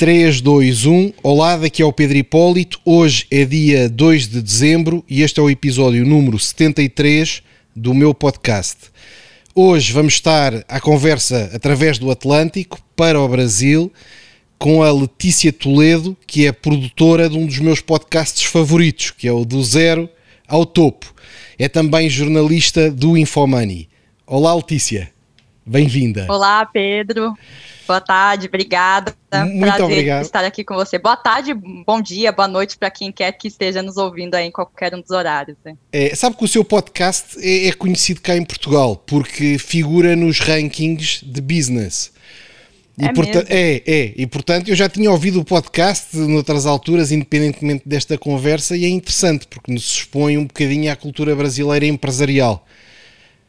3, 2, 1. Olá, daqui é o Pedro Hipólito. Hoje é dia 2 de dezembro e este é o episódio número 73 do meu podcast. Hoje vamos estar à conversa através do Atlântico para o Brasil com a Letícia Toledo, que é produtora de um dos meus podcasts favoritos, que é o Do Zero ao Topo. É também jornalista do Infomoney. Olá, Letícia. Bem-vinda. Olá, Pedro. Boa tarde, obrigada. Muito Prazer obrigado. estar aqui com você. Boa tarde, bom dia, boa noite para quem quer que esteja nos ouvindo aí em qualquer um dos horários. né? É, sabe que o seu podcast é, é conhecido cá em Portugal porque figura nos rankings de business. E É porta- é, é. E portanto eu já tinha ouvido o podcast noutras alturas, independentemente desta conversa, e é interessante porque nos expõe um bocadinho à cultura brasileira empresarial.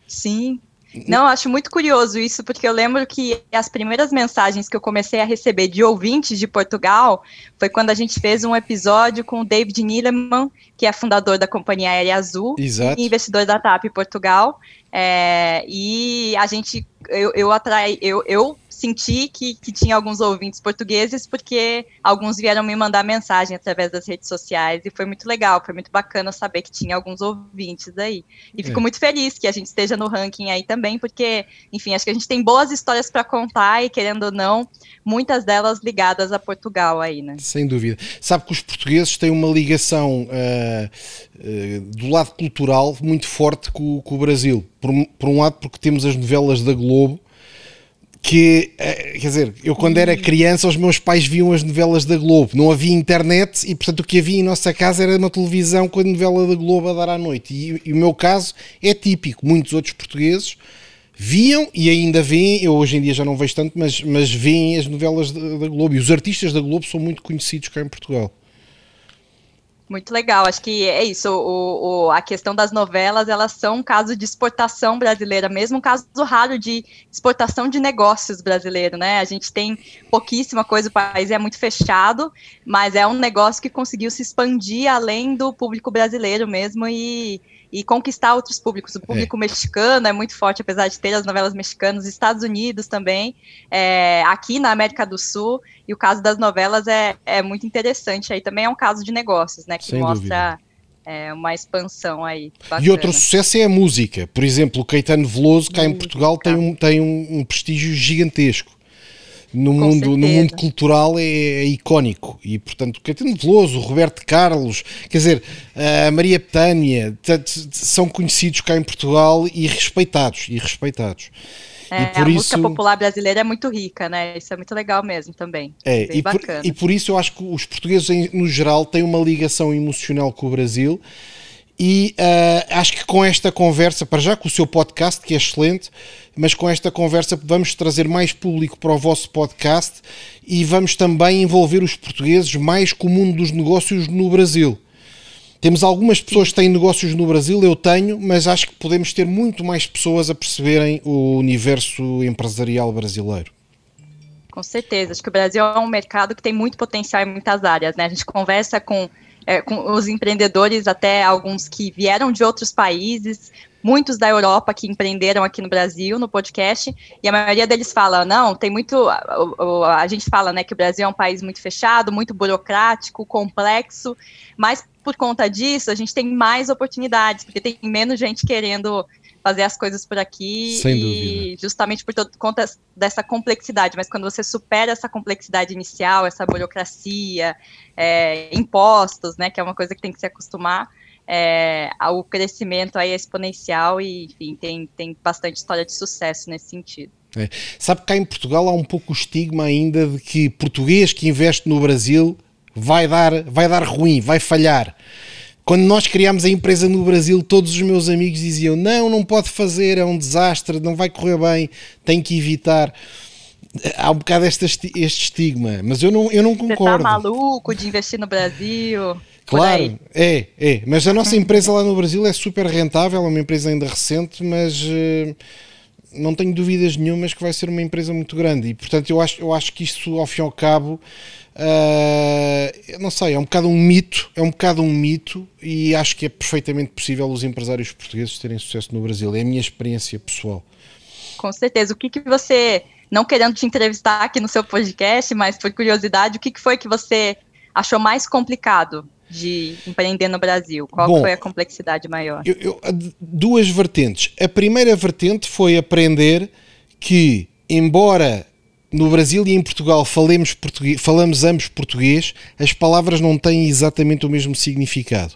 Sim. Não, acho muito curioso isso, porque eu lembro que as primeiras mensagens que eu comecei a receber de ouvintes de Portugal foi quando a gente fez um episódio com o David Nielemann, que é fundador da Companhia Aérea Azul, Exato. e investidor da TAP Portugal. É, e a gente, eu, eu, atrai, eu, eu senti que, que tinha alguns ouvintes portugueses, porque alguns vieram me mandar mensagem através das redes sociais, e foi muito legal, foi muito bacana saber que tinha alguns ouvintes aí. E fico É. muito feliz que a gente esteja no ranking aí também, porque, enfim, acho que a gente tem boas histórias para contar, e querendo ou não, muitas delas ligadas a Portugal aí, né? Sem dúvida. Sabe que os portugueses têm uma ligação ah, ah, do lado cultural muito forte com, com o Brasil. Por, um- por um lado, porque temos as novelas da Globo, que, eh, quer dizer, eu quando era criança, os meus pais viam as novelas da Globo. Não havia internet e, portanto, o que havia em nossa casa era uma televisão com a novela da Globo a dar à noite. E, e o meu caso é típico. Muitos outros portugueses viam e ainda veem, eu hoje em dia já não vejo tanto, mas, mas veem as novelas da, da Globo. E os artistas da Globo são muito conhecidos cá em Portugal. Muito legal, acho que é isso. O, o- a questão das novelas, elas são um caso de exportação brasileira, mesmo um caso raro de exportação de negócios brasileiro, né? A gente tem pouquíssima coisa, o país é muito fechado, mas é um negócio que conseguiu se expandir além do público brasileiro mesmo e, e conquistar outros públicos. O público mexicano é muito forte, apesar de ter as novelas mexicanas, Estados Unidos também, é, aqui na América do Sul, e o caso das novelas é, é muito interessante. Aí também é um caso de negócios, né? Que Sem mostra é, uma expansão aí. E bacana. outro sucesso é a música. Por exemplo, o Caetano Veloso, cá em. Portugal, tem um, tem um, um prestígio gigantesco. No Com mundo, no mundo cultural é, é icónico. E, portanto, o Caetano Veloso, Roberto Carlos, quer dizer, a Maria t- são conhecidos cá em Portugal e respeitados. E respeitados. É, e por a música isso- popular brasileira é muito rica, né? Isso é muito legal mesmo também. É, Bem e por, bacana. e por isso eu acho que os portugueses, no geral, têm uma ligação emocional com o Brasil. E ah, acho que com esta conversa, para já com o seu podcast, que é excelente, mas com esta conversa vamos trazer mais público para o vosso podcast e vamos também envolver os portugueses mais com o mundo dos negócios no Brasil. Temos algumas pessoas que têm negócios no Brasil, eu tenho, mas acho que podemos ter muito mais pessoas a perceberem o universo empresarial brasileiro. Com certeza. Acho que o Brasil é um mercado que tem muito potencial em muitas áreas, né? A gente conversa com, é, com os empreendedores, até alguns que vieram de outros países, muitos da Europa que empreenderam aqui no Brasil, no podcast, e a maioria deles fala, não, tem muito, a gente fala, né, que o Brasil é um país muito fechado, muito burocrático, complexo, mas por conta disso, a gente tem mais oportunidades, porque tem menos gente querendo fazer as coisas por aqui Sem e dúvida. justamente por todo- conta dessa complexidade, mas quando você supera essa complexidade inicial, essa burocracia, é, impostos, né, que é uma coisa que tem que se acostumar, é, o crescimento aí é exponencial e, enfim, tem, tem bastante história de sucesso nesse sentido. Sabe que cá em Portugal há um pouco o estigma ainda de que português que investe no Brasil vai dar, vai dar ruim, vai falhar. Quando nós criámos a empresa no Brasil, todos os meus amigos diziam: não, não pode fazer, é um desastre, não vai correr bem, tem que evitar. Há um bocado este, este estigma, mas eu não, eu não Você tá concordo. maluco de investir no Brasil? Claro, é, é. Mas a nossa empresa lá no Brasil é super rentável, é uma empresa ainda recente, mas eh, não tenho dúvidas nenhumas que vai ser uma empresa muito grande. E portanto eu acho, eu acho que isso, ao fim e ao cabo, eh, não sei, é um bocado um mito, é um bocado um mito, e acho que é perfeitamente possível os empresários portugueses terem sucesso no Brasil. É a minha experiência pessoal. Com certeza. O que, que você não querendo te entrevistar aqui no seu podcast, mas por curiosidade, o que, que foi que você achou mais complicado de empreender no Brasil? Qual Bom, foi a complexidade maior? Eu, eu, duas vertentes. A primeira vertente foi aprender que, embora no Brasil e em Portugal falemos português, falamos ambos português, as palavras não têm exatamente o mesmo significado.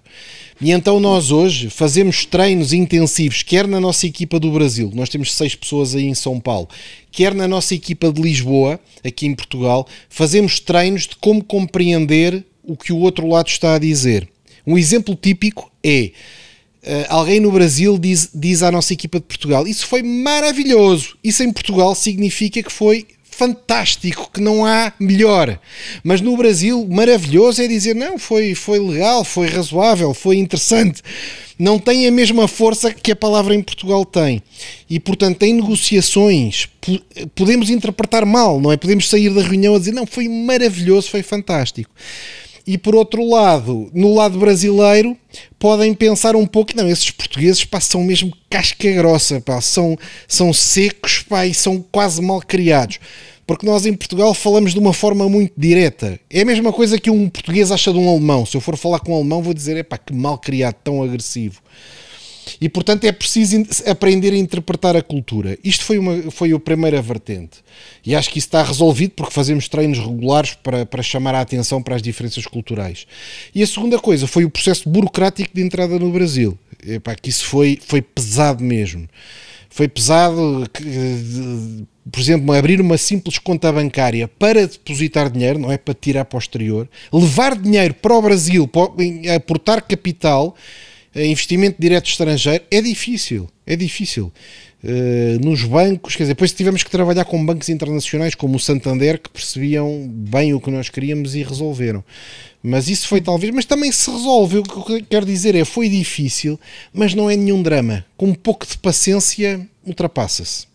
E então nós hoje fazemos treinos intensivos, quer na nossa equipa do Brasil, nós temos seis pessoas aí em São Paulo, quer na nossa equipa de Lisboa, aqui em Portugal, fazemos treinos de como compreender o que o outro lado está a dizer. Um exemplo típico é uh, alguém no Brasil diz, diz à nossa equipa de Portugal: Isso foi maravilhoso. Isso em Portugal significa que foi fantástico, que não há melhor. Mas no Brasil, maravilhoso é dizer não, foi, foi legal, foi razoável, foi interessante. Não tem a mesma força que a palavra em Portugal tem. E, portanto, em negociações, podemos interpretar mal, não é? Podemos sair da reunião a dizer não, foi maravilhoso, foi fantástico. E por outro lado, no lado brasileiro, podem pensar um pouco, não, esses portugueses pá, são mesmo casca grossa, pá, são, são secos pá, e são quase mal criados. Porque nós em Portugal falamos de uma forma muito direta. É a mesma coisa que um português acha de um alemão. Se eu for falar com um alemão, vou dizer, é pá, que mal criado, tão agressivo. E portanto é preciso aprender a interpretar a cultura. Isto foi, uma, foi a primeira vertente. E acho que isso está resolvido porque fazemos treinos regulares para, para chamar a atenção para as diferenças culturais. E a segunda coisa foi o processo burocrático de entrada no Brasil. Epá, que isso foi, foi pesado mesmo. Foi pesado, por exemplo, abrir uma simples conta bancária para depositar dinheiro, não é para tirar posterior, levar dinheiro para o Brasil, para aportar capital investimento direto estrangeiro é difícil, é difícil. Uh, nos bancos, quer dizer, depois tivemos que trabalhar com bancos internacionais como o Santander que percebiam bem o que nós queríamos e resolveram. Mas isso foi talvez, mas também se resolve. O que eu quero dizer é, foi difícil, mas não é nenhum drama. Com um pouco de paciência, ultrapassa-se.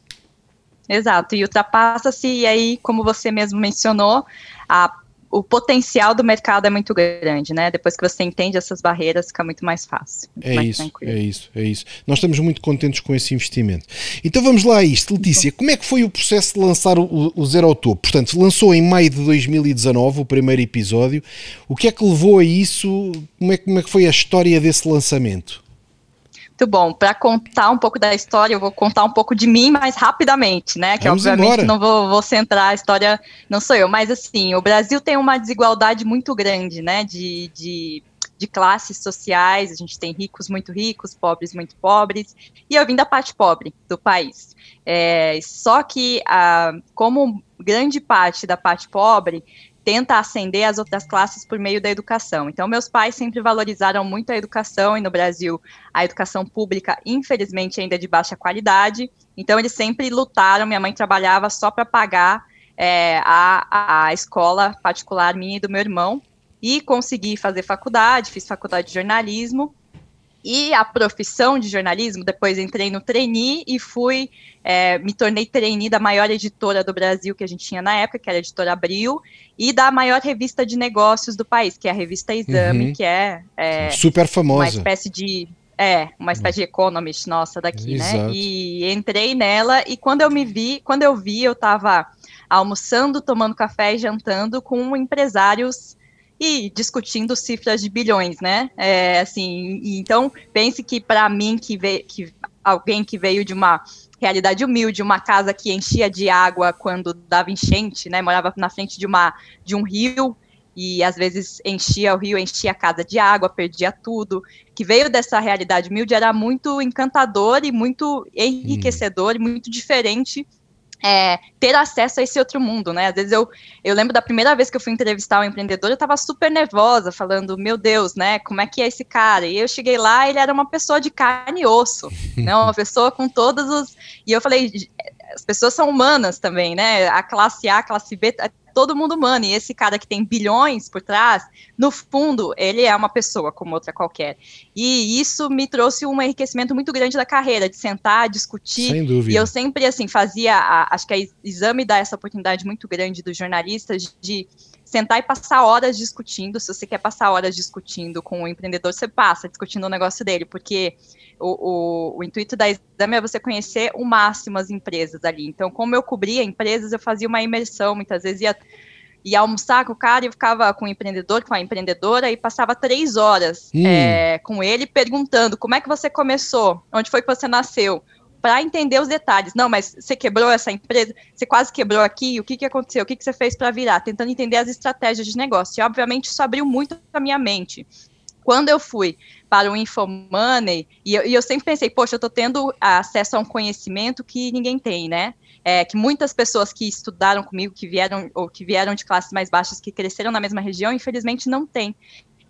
Exato, e ultrapassa-se, e aí, como você mesmo mencionou, a o potencial do mercado é muito grande, né? Depois que você entende essas barreiras, fica muito mais fácil. Muito é mais isso, tranquilo. é isso, é isso. Nós estamos muito contentes com esse investimento. Então vamos lá a isto. Letícia, como é que foi o processo de lançar o, o Zero ao Topo? Portanto, lançou em maio de 2019 o primeiro episódio. O que é que levou a isso? Como é, como é que foi a história desse lançamento? Muito bom. Para contar um pouco da história, eu vou contar um pouco de mim mais rapidamente, né? Que Vamos obviamente embora. não vou, vou centrar a história, não sou eu, mas assim, o Brasil tem uma desigualdade muito grande, né? De, de, de classes sociais, a gente tem ricos muito ricos, pobres muito pobres, e eu vim da parte pobre do país. É, só que, ah, como grande parte da parte pobre tenta ascender as outras classes por meio da educação. Então, meus pais sempre valorizaram muito a educação, e no Brasil, a educação pública, infelizmente, ainda é de baixa qualidade. Então, eles sempre lutaram. Minha mãe trabalhava só para pagar é, a, a escola particular minha e do meu irmão. E consegui fazer faculdade, fiz faculdade de jornalismo. E a profissão de jornalismo, depois entrei no trainee e fui, é, me tornei trainee da maior editora do Brasil que a gente tinha na época, que era a editora Abril, e da maior revista de negócios do país, que é a revista Exame, uhum. que é, é, super famosa. Uma espécie de é, uma espécie de economist nossa daqui, né? Exato. né? E entrei nela e quando eu me vi, quando eu vi, eu estava almoçando, tomando café e jantando com empresários e discutindo cifras de bilhões, né? É, assim, então pense que para mim que, veio, que alguém que veio de uma realidade humilde, uma casa que enchia de água quando dava enchente, né? Morava na frente de uma de um rio e às vezes enchia o rio, enchia a casa de água, perdia tudo. Que veio dessa realidade humilde era muito encantador e muito enriquecedor, hum. e muito diferente é, ter acesso a esse outro mundo, né? Às vezes eu, eu lembro da primeira vez que eu fui entrevistar um empreendedor, eu estava super nervosa, falando, meu Deus, né? Como é que é esse cara? E eu cheguei lá, ele era uma pessoa de carne e osso, né? Uma pessoa com todos os. E eu falei, as pessoas são humanas também, né? A classe A, a classe B, todo mundo humano. E esse cara que tem bilhões por trás, no fundo, ele é uma pessoa como outra qualquer. E isso me trouxe um enriquecimento muito grande da carreira, de sentar, discutir. Sem dúvida. E eu sempre, assim, fazia. A, acho que a exame dá essa oportunidade muito grande dos jornalistas de sentar e passar horas discutindo. Se você quer passar horas discutindo com o empreendedor, você passa discutindo o negócio dele, porque o, o, o, intuito da exame é você conhecer o máximo as empresas ali. Então, como eu cobria empresas, eu fazia uma imersão, muitas vezes ia, ia almoçar com o cara e ficava com o empreendedor, com a empreendedora, e passava três horas hum. é, com ele perguntando como é que você começou, onde foi que você nasceu, para entender os detalhes. Não, mas você quebrou essa empresa, você quase quebrou aqui, o que, que aconteceu, o que, que você fez para virar, tentando entender as estratégias de negócio. E, obviamente, isso abriu muito a minha mente. Quando eu fui para o Infomoney, e eu, e eu sempre pensei, poxa, eu estou tendo acesso a um conhecimento que ninguém tem, né? É, que muitas pessoas que estudaram comigo, que vieram ou que vieram de classes mais baixas, que cresceram na mesma região, infelizmente não tem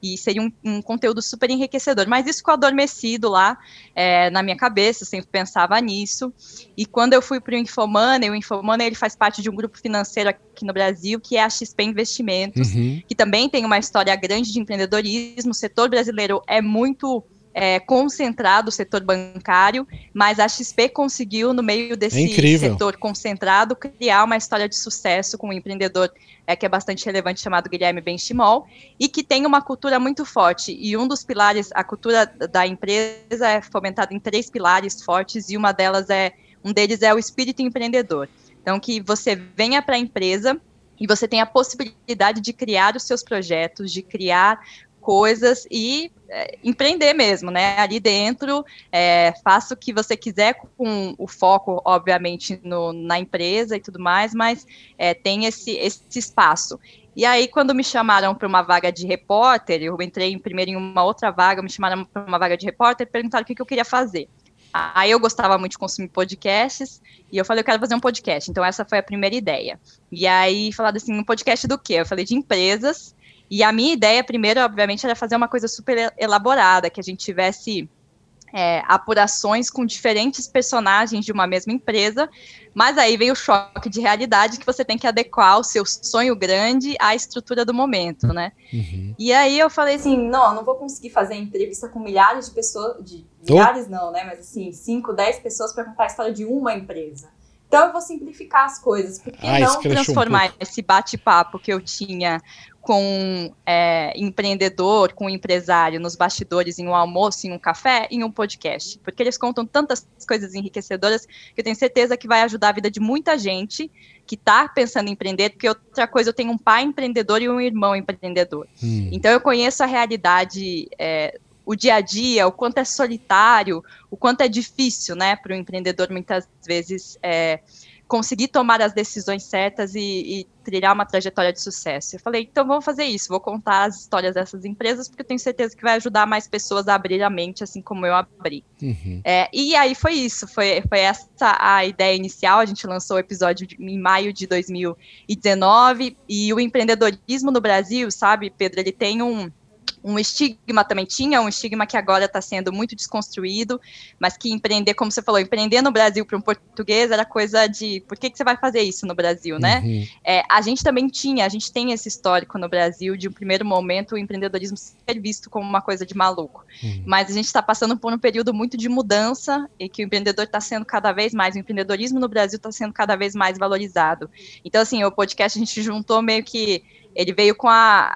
e seria um, um, conteúdo super enriquecedor. Mas isso ficou adormecido lá é, na minha cabeça, eu sempre pensava nisso. E quando eu fui para o Infomoney, o Infomoney ele faz parte de um grupo financeiro aqui no Brasil, que é a XP Investimentos, uhum. que também tem uma história grande de empreendedorismo. O setor brasileiro é muito é, concentrado o setor bancário, mas a XP conseguiu, no meio desse é setor concentrado, criar uma história de sucesso com um empreendedor é, que é bastante relevante, chamado Guilherme Benchimol, e que tem uma cultura muito forte. E um dos pilares, a cultura da empresa é fomentada em três pilares fortes, e uma delas é, um deles é o espírito empreendedor. Então, que você venha para a empresa e você tem a possibilidade de criar os seus projetos, de criar coisas e é, empreender mesmo, né? Ali dentro, é, faça o que você quiser com o foco, obviamente, no, na empresa e tudo mais, mas é, tem esse, esse espaço. E aí, quando me chamaram para uma vaga de repórter, eu entrei primeiro em uma outra vaga, me chamaram para uma vaga de repórter perguntaram o que, que eu queria fazer. Aí eu gostava muito de consumir podcasts, e eu falei, eu quero fazer um podcast. Então, essa foi a primeira ideia. E aí, falaram assim, um podcast do quê? Eu falei de empresas, e a minha ideia, primeiro, obviamente, era fazer uma coisa super elaborada, que a gente tivesse é, apurações com diferentes personagens de uma mesma empresa, mas aí vem o choque de realidade que você tem que adequar o seu sonho grande à estrutura do momento, né? Uhum. E aí eu falei assim, não, não vou conseguir fazer entrevista com milhares de pessoas, de milhares oh. não, né? Mas assim, 5, 10 pessoas para contar a história de uma empresa. Então eu vou simplificar as coisas, por que ah, não transformar um esse bate-papo que eu tinha com é, empreendedor, com empresário nos bastidores, em um almoço, em um café, em um podcast. Porque eles contam tantas coisas enriquecedoras que eu tenho certeza que vai ajudar a vida de muita gente que está pensando em empreender, porque outra coisa, eu tenho um pai empreendedor e um irmão empreendedor. Hum. Então eu conheço a realidade, é, o dia a dia, o quanto é solitário, o quanto é difícil, né, para o empreendedor muitas vezes é, conseguir tomar as decisões certas e, e, trilhar uma trajetória de sucesso. Eu falei, então vamos fazer isso, vou contar as histórias dessas empresas, porque eu tenho certeza que vai ajudar mais pessoas a abrir a mente, assim como eu abri. Uhum. É, e aí foi isso, foi, foi essa a ideia inicial, a gente lançou o episódio de, em maio de 2019, e o empreendedorismo no Brasil, sabe, Pedro, ele tem um um estigma também tinha, um estigma que agora está sendo muito desconstruído, mas que empreender, como você falou, empreender no Brasil para um português era coisa de por que, que você vai fazer isso no Brasil, né? Uhum. É, a gente também tinha, a gente tem esse histórico no Brasil de um primeiro momento o empreendedorismo ser visto como uma coisa de maluco, uhum. mas a gente está passando por um período muito de mudança e que o empreendedor está sendo cada vez mais, o empreendedorismo no Brasil está sendo cada vez mais valorizado. Então, assim, o podcast a gente juntou meio que ele veio com a,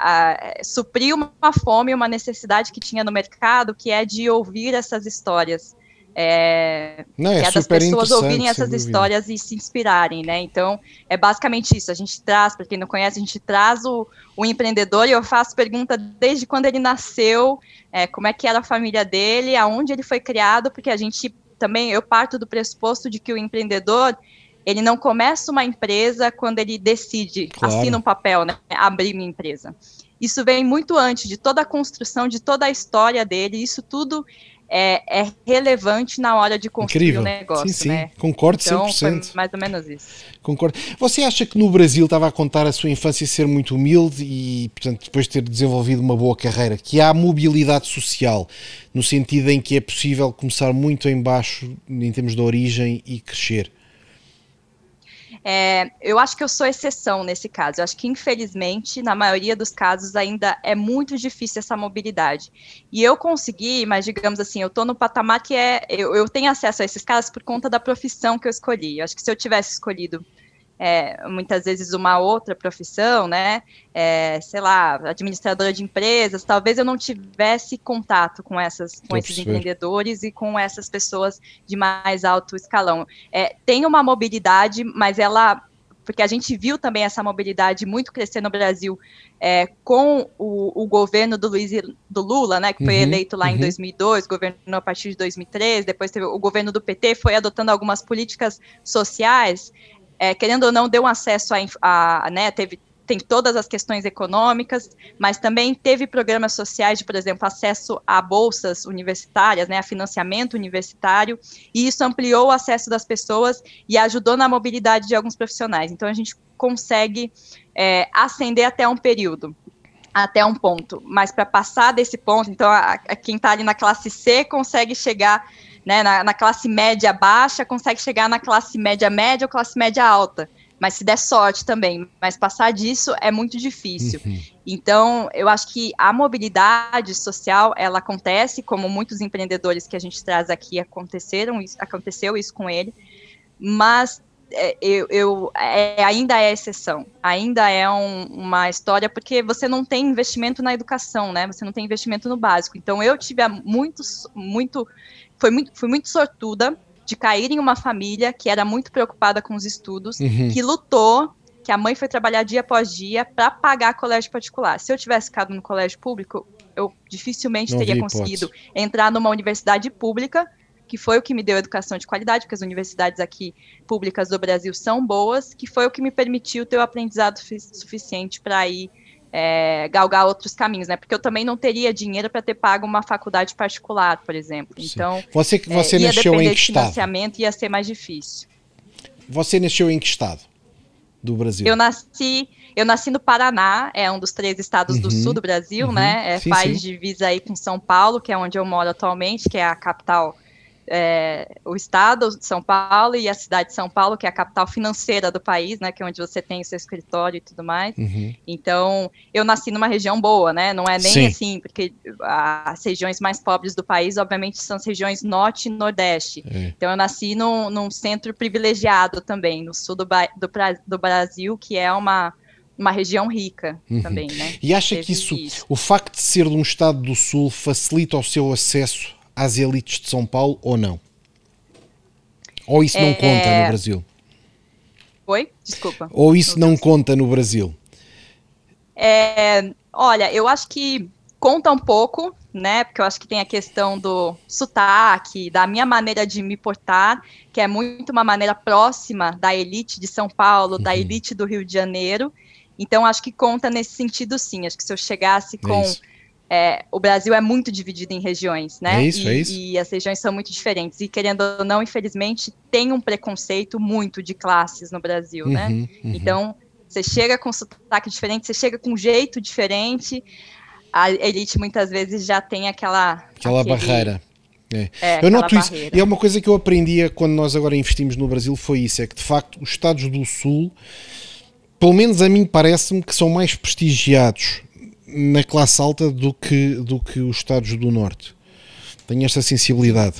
a, suprir uma fome, uma necessidade que tinha no mercado, que é de ouvir essas histórias. É, Não, é, é das pessoas ouvirem essas histórias e se inspirarem, né? Então, é basicamente isso. A gente traz, para quem não conhece, a gente traz o, o empreendedor e eu faço pergunta desde quando ele nasceu, é, como é que era a família dele, aonde ele foi criado, porque a gente também, eu parto do pressuposto de que o empreendedor, ele não começa uma empresa quando ele decide, claro. assina um papel, né, abrir minha empresa. Isso vem muito antes de toda a construção, de toda a história dele, isso tudo é, é relevante na hora de construir Incrível. o negócio. Sim, sim, né? concordo então, 100%. Foi mais ou menos isso. Concordo. Você acha que no Brasil, estava a contar a sua infância ser muito humilde e, portanto, depois de ter desenvolvido uma boa carreira, que há mobilidade social, no sentido em que é possível começar muito em baixo, em termos de origem, e crescer? É, eu acho que eu sou exceção nesse caso. Eu acho que, infelizmente, na maioria dos casos, ainda é muito difícil essa mobilidade. E eu consegui, mas digamos assim, eu estou no patamar que é. Eu, eu tenho acesso a esses caras por conta da profissão que eu escolhi. Eu acho que se eu tivesse escolhido é, muitas vezes uma outra profissão, né? É, sei lá, administradora de empresas, talvez eu não tivesse contato com essas, com esses empreendedores e com essas pessoas de mais alto escalão. É, tem uma mobilidade, mas ela porque a gente viu também essa mobilidade muito crescer no Brasil é, com o, o, governo do Luiz do Lula, né, que foi uhum, eleito lá uhum. em 2002, governou a partir de 2003, depois teve o governo do PT foi adotando algumas políticas sociais é, querendo ou não, deu acesso a, a né, teve tem todas as questões econômicas, mas também teve programas sociais de, por exemplo, acesso a bolsas universitárias, né, a financiamento universitário, e isso ampliou o acesso das pessoas e ajudou na mobilidade de alguns profissionais. Então, a gente consegue é, ascender até um período, até um ponto, mas para passar desse ponto, então, a, a quem está ali na classe C consegue chegar né, na, na, classe média baixa, consegue chegar na classe média média ou classe média alta. Mas se der sorte também. Mas passar disso é muito difícil. Uhum. Então, eu acho que a mobilidade social, ela acontece, como muitos empreendedores que a gente traz aqui aconteceram, aconteceu isso com ele, mas é, eu, eu é, ainda é exceção, ainda é um, uma história porque você não tem investimento na educação, né? Você não tem investimento no básico. Então eu tive muito, muito foi muito, fui muito sortuda de cair em uma família que era muito preocupada com os estudos, uhum. que lutou, que a mãe foi trabalhar dia após dia para pagar colégio particular. Se eu tivesse ficado no colégio público, eu dificilmente Não teria conseguido hipótese. entrar numa universidade pública, que foi o que me deu educação de qualidade, porque as universidades aqui públicas do Brasil são boas, que foi o que me permitiu ter o aprendizado suficiente para ir é, galgar outros caminhos, né? Porque eu também não teria dinheiro para ter pago uma faculdade particular, por exemplo. Sim. Então, você que você é, ia nasceu em que estado? financiamento ia ser mais difícil. Você nasceu em que estado do Brasil? Eu nasci, eu nasci no Paraná, é um dos três estados uhum, do sul do Brasil, uhum, né? É, sim, faz sim. divisa aí com São Paulo, que é onde eu moro atualmente, que é a capital é, o estado de São Paulo e a cidade de São Paulo, que é a capital financeira do país, né, que é onde você tem o seu escritório e tudo mais. Uhum. Então, eu nasci numa região boa, né, não é nem Sim. assim, porque as regiões mais pobres do país, obviamente, são as regiões norte e nordeste. É. Então, eu nasci num, num, centro privilegiado também, no sul do, do, do Brasil, que é uma uma região rica uhum. também, né? E acha que isso, isso, o facto de ser de um estado do sul, facilita o seu acesso às elites de São Paulo ou não? Ou isso não é... conta no Brasil? Oi? Desculpa. Ou isso não conta no Brasil? É, olha, eu acho que conta um pouco, né? Porque eu acho que tem a questão do sotaque, da minha maneira de me portar, que é muito uma maneira próxima da elite de São Paulo, uhum. da elite do Rio de Janeiro. Então, acho que conta nesse sentido, sim. Acho que se eu chegasse com. É é, o Brasil é muito dividido em regiões, né? É isso, e, é isso. E as regiões são muito diferentes. E querendo ou não, infelizmente, tem um preconceito muito de classes no Brasil, né? uhum, né? Uhum. Então, você chega com sotaque diferente, você chega com um jeito diferente. A elite muitas vezes já tem aquela. Aquela aquele, barreira. É. É, eu noto isso. E é uma coisa que eu aprendia quando nós agora investimos no Brasil foi isso: é que de facto os Estados do Sul, pelo menos a mim parece-me que são mais prestigiados na classe alta do que, do que os Estados do Norte. Tenho esta sensibilidade.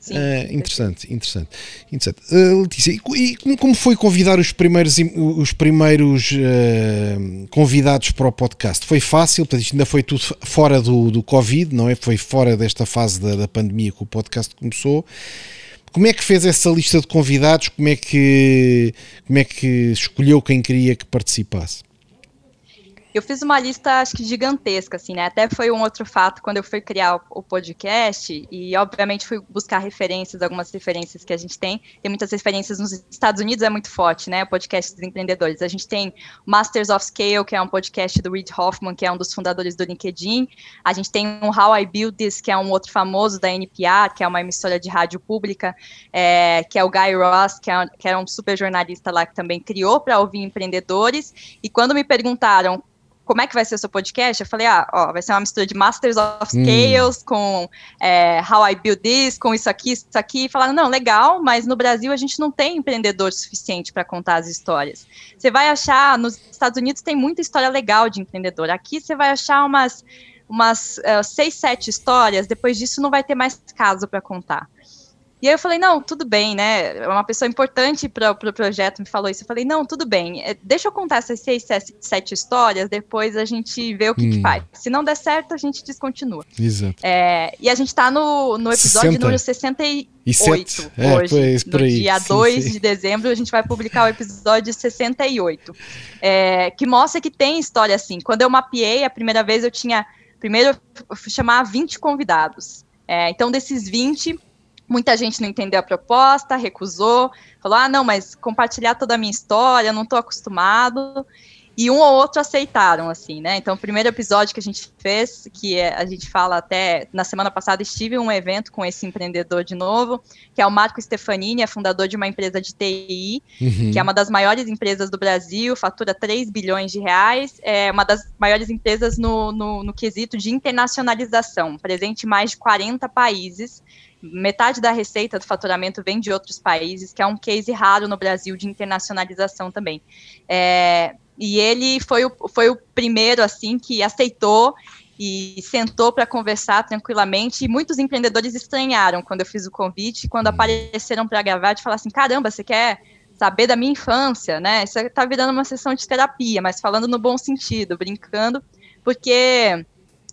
Sim, uh, interessante, interessante, interessante. Uh, Letícia, e, e, como foi convidar os primeiros, os primeiros uh, convidados para o podcast? Foi fácil? Portanto, isto ainda foi tudo fora do, do Covid, não é? Foi fora desta fase da, da pandemia que o podcast começou. Como é que fez essa lista de convidados? Como é que, como é que escolheu quem queria que participasse? Eu fiz uma lista, acho que gigantesca, assim, né? Até foi um outro fato quando eu fui criar o, podcast, e obviamente fui buscar referências, algumas referências que a gente tem. Tem muitas referências nos Estados Unidos, é muito forte, né? O podcast dos empreendedores. A gente tem Masters of Scale, que é um podcast do Reid Hoffman, que é um dos fundadores do LinkedIn. A gente tem um How I Build This, que é um outro famoso da NPR, que é uma emissora de rádio pública, é, que é o Guy Ross, que, é, que era um super jornalista lá que também criou para ouvir empreendedores. E quando me perguntaram como é que vai ser o seu podcast? Eu falei, ah, ó, vai ser uma mistura de Masters of hum. Scales hum. com é, How I Build This, com isso aqui, isso aqui. E falaram, não, legal, mas no Brasil a gente não tem empreendedor suficiente para contar as histórias. Você vai achar, nos Estados Unidos tem muita história legal de empreendedor. Aqui você vai achar umas, umas uh, seis, sete histórias, depois disso não vai ter mais caso para contar. E aí eu falei, não, tudo bem, né? Uma pessoa importante para o pro projeto me falou isso. Eu falei, não, tudo bem, é, deixa eu contar essas seis, sete, histórias, depois a gente vê o que, hum. que, faz. Se não der certo, a gente descontinua. Exato. É, e a gente está no, no episódio 60. número 68 e sete. É, hoje. É, por aí. No dia sim, 2 sim. de dezembro, a gente vai publicar o episódio 68. É, que mostra que tem história assim. Quando eu mapeei, a primeira vez eu tinha. Primeiro, eu fui chamar 20 convidados. É, então, desses 20, Muita gente não entendeu a proposta, recusou, falou: ah, não, mas compartilhar toda a minha história, não estou acostumado. E um ou outro aceitaram, assim, né? Então, o primeiro episódio que a gente fez, que é, a gente fala até na semana passada, estive em um evento com esse empreendedor de novo, que é o Marco Stefanini, é fundador de uma empresa de TI, uhum. que é uma das maiores empresas do Brasil, fatura 3 bilhões de reais, é uma das maiores empresas no, no, no quesito de internacionalização, presente em mais de 40 países metade da receita do faturamento vem de outros países, que é um case raro no Brasil de internacionalização também. É, e ele foi o, foi o primeiro, assim, que aceitou e sentou para conversar tranquilamente. E muitos empreendedores estranharam quando eu fiz o convite, quando apareceram para gravar, de falar assim: caramba, você quer saber da minha infância, né? Isso está virando uma sessão de terapia, mas falando no bom sentido, brincando, porque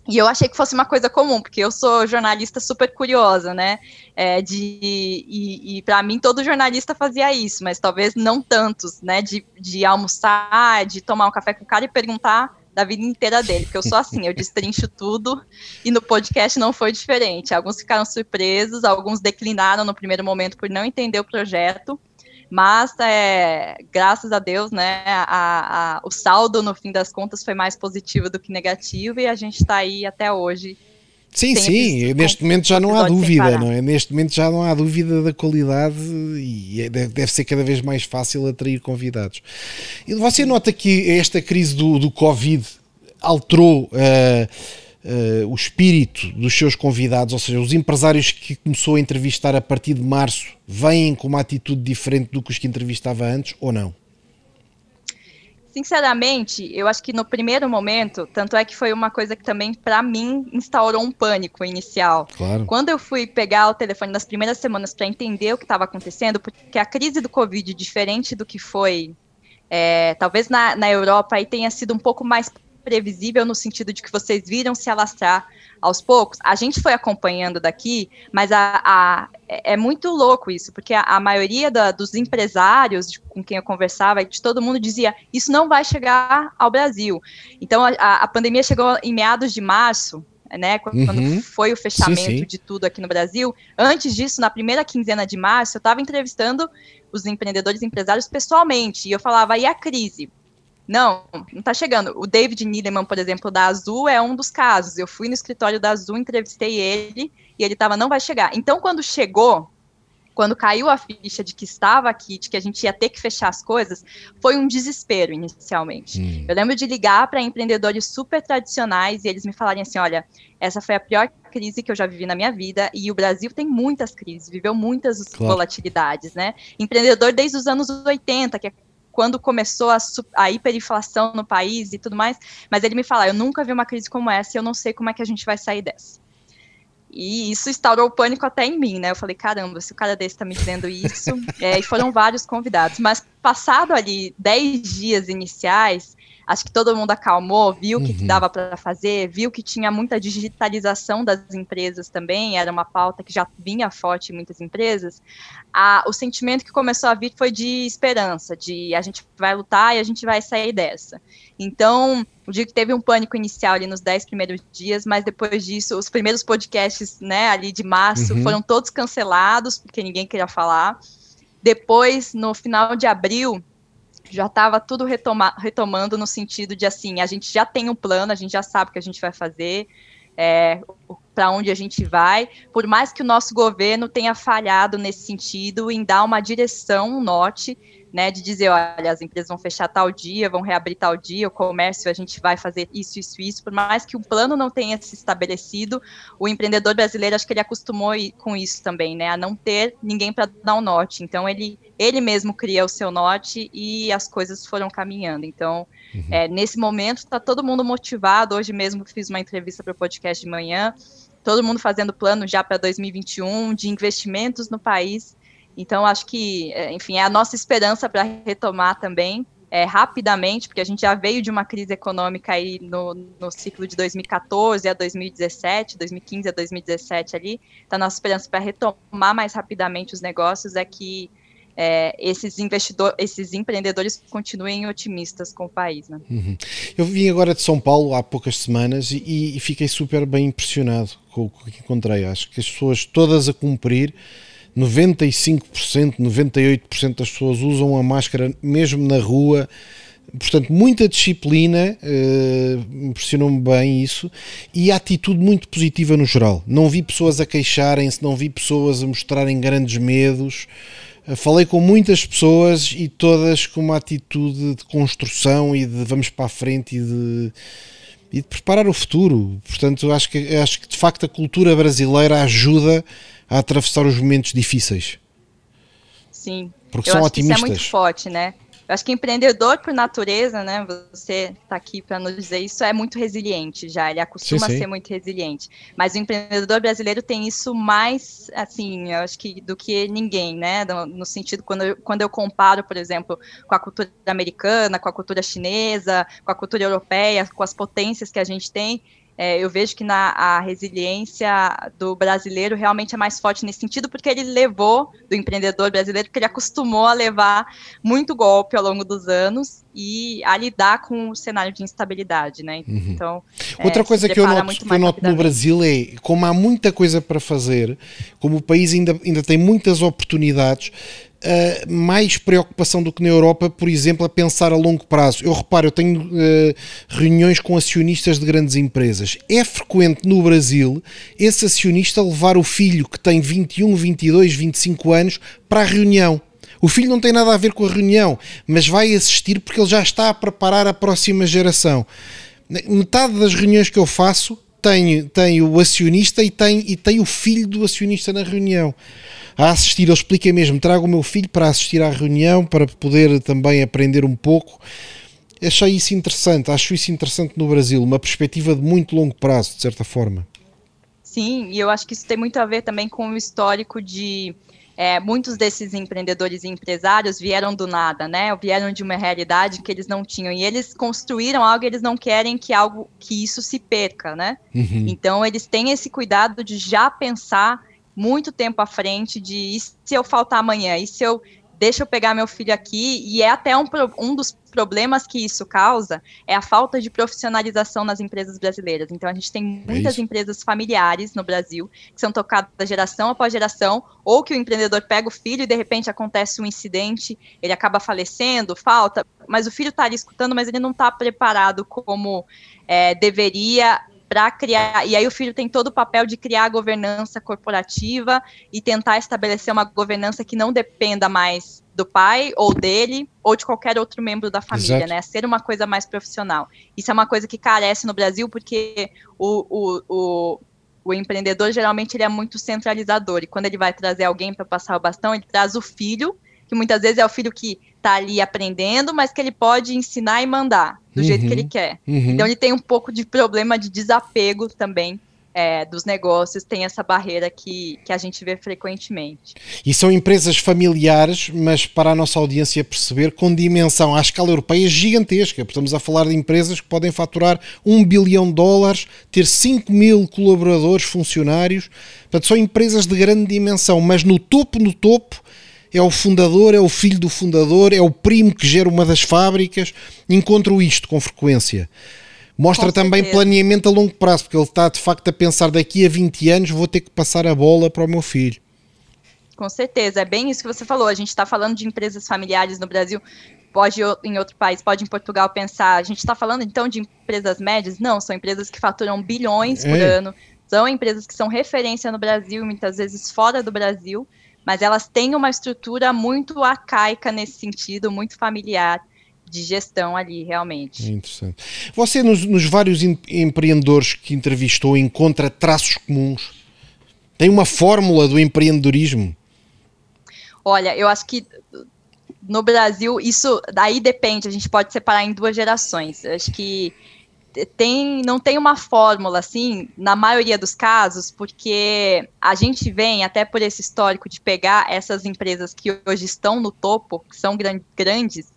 e eu achei que fosse uma coisa comum, porque eu sou jornalista super curiosa, né? É, de, e, e para mim todo jornalista fazia isso, mas talvez não tantos, né? De, de almoçar, de tomar um café com o cara e perguntar da vida inteira dele, porque eu sou assim, eu destrincho tudo e no podcast não foi diferente. Alguns ficaram surpresos, alguns declinaram no primeiro momento por não entender o projeto, mas, é, graças a Deus, né, a, a, o saldo, no fim das contas, foi mais positivo do que negativo e a gente está aí até hoje. Sim, sim, neste momento já não há dúvida, não é? Neste momento já não há dúvida da qualidade e é, deve ser cada vez mais fácil atrair convidados. E você nota que esta crise do, do Covid alterou uh, uh, o espírito dos seus convidados, ou seja, os empresários que começou a entrevistar a partir de março vêm com uma atitude diferente do que os que entrevistava antes ou não? Sinceramente, eu acho que no primeiro momento, tanto é que foi uma coisa que também, para mim, instaurou um pânico inicial. Claro. Quando eu fui pegar o telefone nas primeiras semanas para entender o que estava acontecendo, porque a crise do Covid, diferente do que foi, é, talvez na, na Europa, aí tenha sido um pouco mais previsível no sentido de que vocês viram se alastrar aos poucos. A gente foi acompanhando daqui, mas a, a é, é muito louco isso, porque a, a maioria da, dos empresários de, com quem eu conversava, de todo mundo dizia, isso não vai chegar ao Brasil. Então, a, a pandemia chegou em meados de março, né, quando uhum. foi o fechamento sim, sim. de tudo aqui no Brasil. Antes disso, na primeira quinzena de março, eu estava entrevistando os empreendedores e empresários pessoalmente, e eu falava, e a crise? Não, não está chegando. O David Nieleman, por exemplo, da Azul, é um dos casos. Eu fui no escritório da Azul, entrevistei ele, e ele estava, não vai chegar. Então, quando chegou, quando caiu a ficha de que estava aqui, de que a gente ia ter que fechar as coisas, foi um desespero inicialmente. Hum. Eu lembro de ligar para empreendedores super tradicionais e eles me falarem assim: olha, essa foi a pior crise que eu já vivi na minha vida e o Brasil tem muitas crises, viveu muitas claro. volatilidades, né? Empreendedor desde os anos 80, que é quando começou a, a, hiperinflação no país e tudo mais, mas ele me fala, eu nunca vi uma crise como essa e eu não sei como é que a gente vai sair dessa. E isso instaurou o pânico até em mim, né? Eu falei, caramba, se o cara desse tá me dizendo isso. é, e foram vários convidados. Mas passado ali 10 dias iniciais, acho que todo mundo acalmou, viu o que, uhum. que dava para fazer, viu que tinha muita digitalização das empresas também, era uma pauta que já vinha forte em muitas empresas. O sentimento que começou a vir foi de esperança, de a gente vai lutar e a gente vai sair dessa. Então, o dia que teve um pânico inicial ali nos 10 primeiros dias, mas depois disso, os primeiros podcasts, né, ali de março, uhum. foram todos cancelados, porque ninguém queria falar. Depois, no final de abril, já estava tudo retoma retomando no sentido de assim, a gente já tem um plano, a gente já sabe o que a gente vai fazer, é, para onde a gente vai, por mais que o nosso governo tenha falhado nesse sentido em dar uma direção, um norte, né, de dizer, olha, as empresas vão fechar tal dia, vão reabrir tal dia, o comércio a gente vai fazer isso, isso, isso, por mais que o plano não tenha se estabelecido, o empreendedor brasileiro acho que ele acostumou com isso também, né, a não ter ninguém para dar o um norte, então ele, ele mesmo cria o seu norte e as coisas foram caminhando, então uhum. é, nesse momento está todo mundo motivado, hoje mesmo fiz uma entrevista para o podcast de manhã, todo mundo fazendo plano já para 2021 de investimentos no país. Então, acho que, é, enfim, é a nossa esperança para retomar também é, rapidamente, porque a gente já veio de uma crise econômica aí no, no ciclo de 2014 a 2017, 2015 a 2017 ali. Então, a nossa esperança para retomar mais rapidamente os negócios é que é, esses investidores, esses empreendedores continuem otimistas com o país. Né? Uhum. Eu vim agora de São Paulo há poucas semanas e, e fiquei super bem impressionado com o que encontrei. Acho que as pessoas todas a cumprir 95%, 98% das pessoas usam a máscara mesmo na rua. Portanto, muita disciplina, uh, impressionou-me bem isso, e atitude muito positiva no geral. Não vi pessoas a queixarem-se, não vi pessoas a mostrarem grandes medos. Uh, falei com muitas pessoas e todas com uma atitude de construção e de vamos para a frente e de, e de preparar o futuro. Portanto, acho que, acho que de facto a cultura brasileira ajuda atravessar os momentos difíceis. Sim. Porque Eu são otimistas. isso é muito forte, né? Eu acho que empreendedor por natureza, né? Você está aqui para nos dizer isso, é muito resiliente já, ele acostuma sim, sim. a ser muito resiliente. Mas o empreendedor brasileiro tem isso mais, assim, eu acho que do que ninguém, né? No, no sentido, quando eu, quando eu comparo, por exemplo, com a cultura americana, com a cultura chinesa, com a cultura europeia, com as potências que a gente tem, é, eu vejo que na, a resiliência do brasileiro realmente é mais forte nesse sentido, porque ele levou, do empreendedor brasileiro, porque ele acostumou a levar muito golpe ao longo dos anos e a lidar com o cenário de instabilidade, né? Uhum. Então, outra é, coisa que eu noto, que eu noto no Brasil é como há muita coisa para fazer, como o país ainda, ainda tem muitas oportunidades, uh, mais preocupação do que na Europa, por exemplo, a pensar a longo prazo. Eu reparo, eu tenho uh, reuniões com acionistas de grandes empresas. É frequente no Brasil esse acionista levar o filho que tem 21, 22, 25 anos para a reunião. O filho não tem nada a ver com a reunião, mas vai assistir porque ele já está a preparar a próxima geração. Metade das reuniões que eu faço tem, tem o acionista e tem, e tem o filho do acionista na reunião a assistir. Eu expliquei mesmo: trago o meu filho para assistir à reunião, para poder também aprender um pouco. Achei isso interessante, acho isso interessante no Brasil, uma perspectiva de muito longo prazo, de certa forma. Sim, e eu acho que isso tem muito a ver também com o histórico de é, muitos desses empreendedores e empresários vieram do nada, né? Vieram de uma realidade que eles não tinham e eles construíram algo e eles não querem que algo que isso se perca, né? Uhum. Então eles têm esse cuidado de já pensar muito tempo à frente de e se eu faltar amanhã, e se eu deixa eu pegar meu filho aqui, e é até um, um dos problemas que isso causa, é a falta de profissionalização nas empresas brasileiras. Então, a gente tem é muitas é empresas familiares no Brasil, que são tocadas geração após geração, ou que o empreendedor pega o filho e, de repente, acontece um incidente, ele acaba falecendo, falta, mas o filho está ali escutando, mas ele não está preparado como é, deveria para criar. E aí o filho tem todo o papel de criar a governança corporativa e tentar estabelecer uma governança que não dependa mais do pai ou dele ou de qualquer outro membro da família, Exato. né? Ser uma coisa mais profissional. Isso é uma coisa que carece no Brasil porque o, o, o, o empreendedor geralmente ele é muito centralizador e quando ele vai trazer alguém para passar o bastão, ele traz o filho que muitas vezes é o filho que está ali aprendendo, mas que ele pode ensinar e mandar do uhum, jeito que ele uhum. quer. Uhum. Então ele tem um pouco de problema de desapego também é, dos negócios tem essa barreira que, que a gente vê frequentemente. E são empresas familiares, mas para a nossa audiência perceber, com dimensão à escala europeia gigantesca. Estamos a falar de empresas que podem faturar um bilhão de dólares, ter 5 mil colaboradores, funcionários. Portanto, são empresas de grande dimensão, mas no topo, no topo, é o fundador, é o filho do fundador, é o primo que gera uma das fábricas. Encontro isto com frequência. Mostra com também planeamento a longo prazo, porque ele está de facto a pensar daqui a 20 anos vou ter que passar a bola para o meu filho. Com certeza, é bem isso que você falou. A gente está falando de empresas familiares no Brasil, pode em outro país, pode em Portugal pensar. A gente está falando então de empresas médias? Não, são empresas que faturam bilhões por é. ano. São empresas que são referência no Brasil, muitas vezes fora do Brasil mas elas têm uma estrutura muito arcaica nesse sentido, muito familiar de gestão ali, realmente. Interessante. Você, nos, nos vários empreendedores que entrevistou, encontra traços comuns? Tem uma fórmula do empreendedorismo? Olha, eu acho que no Brasil, isso daí depende, a gente pode separar em duas gerações. Eu acho que tem, não tem uma fórmula, assim, na maioria dos casos, porque a gente vem, até por esse histórico de pegar essas empresas que hoje estão no topo, que são grandes,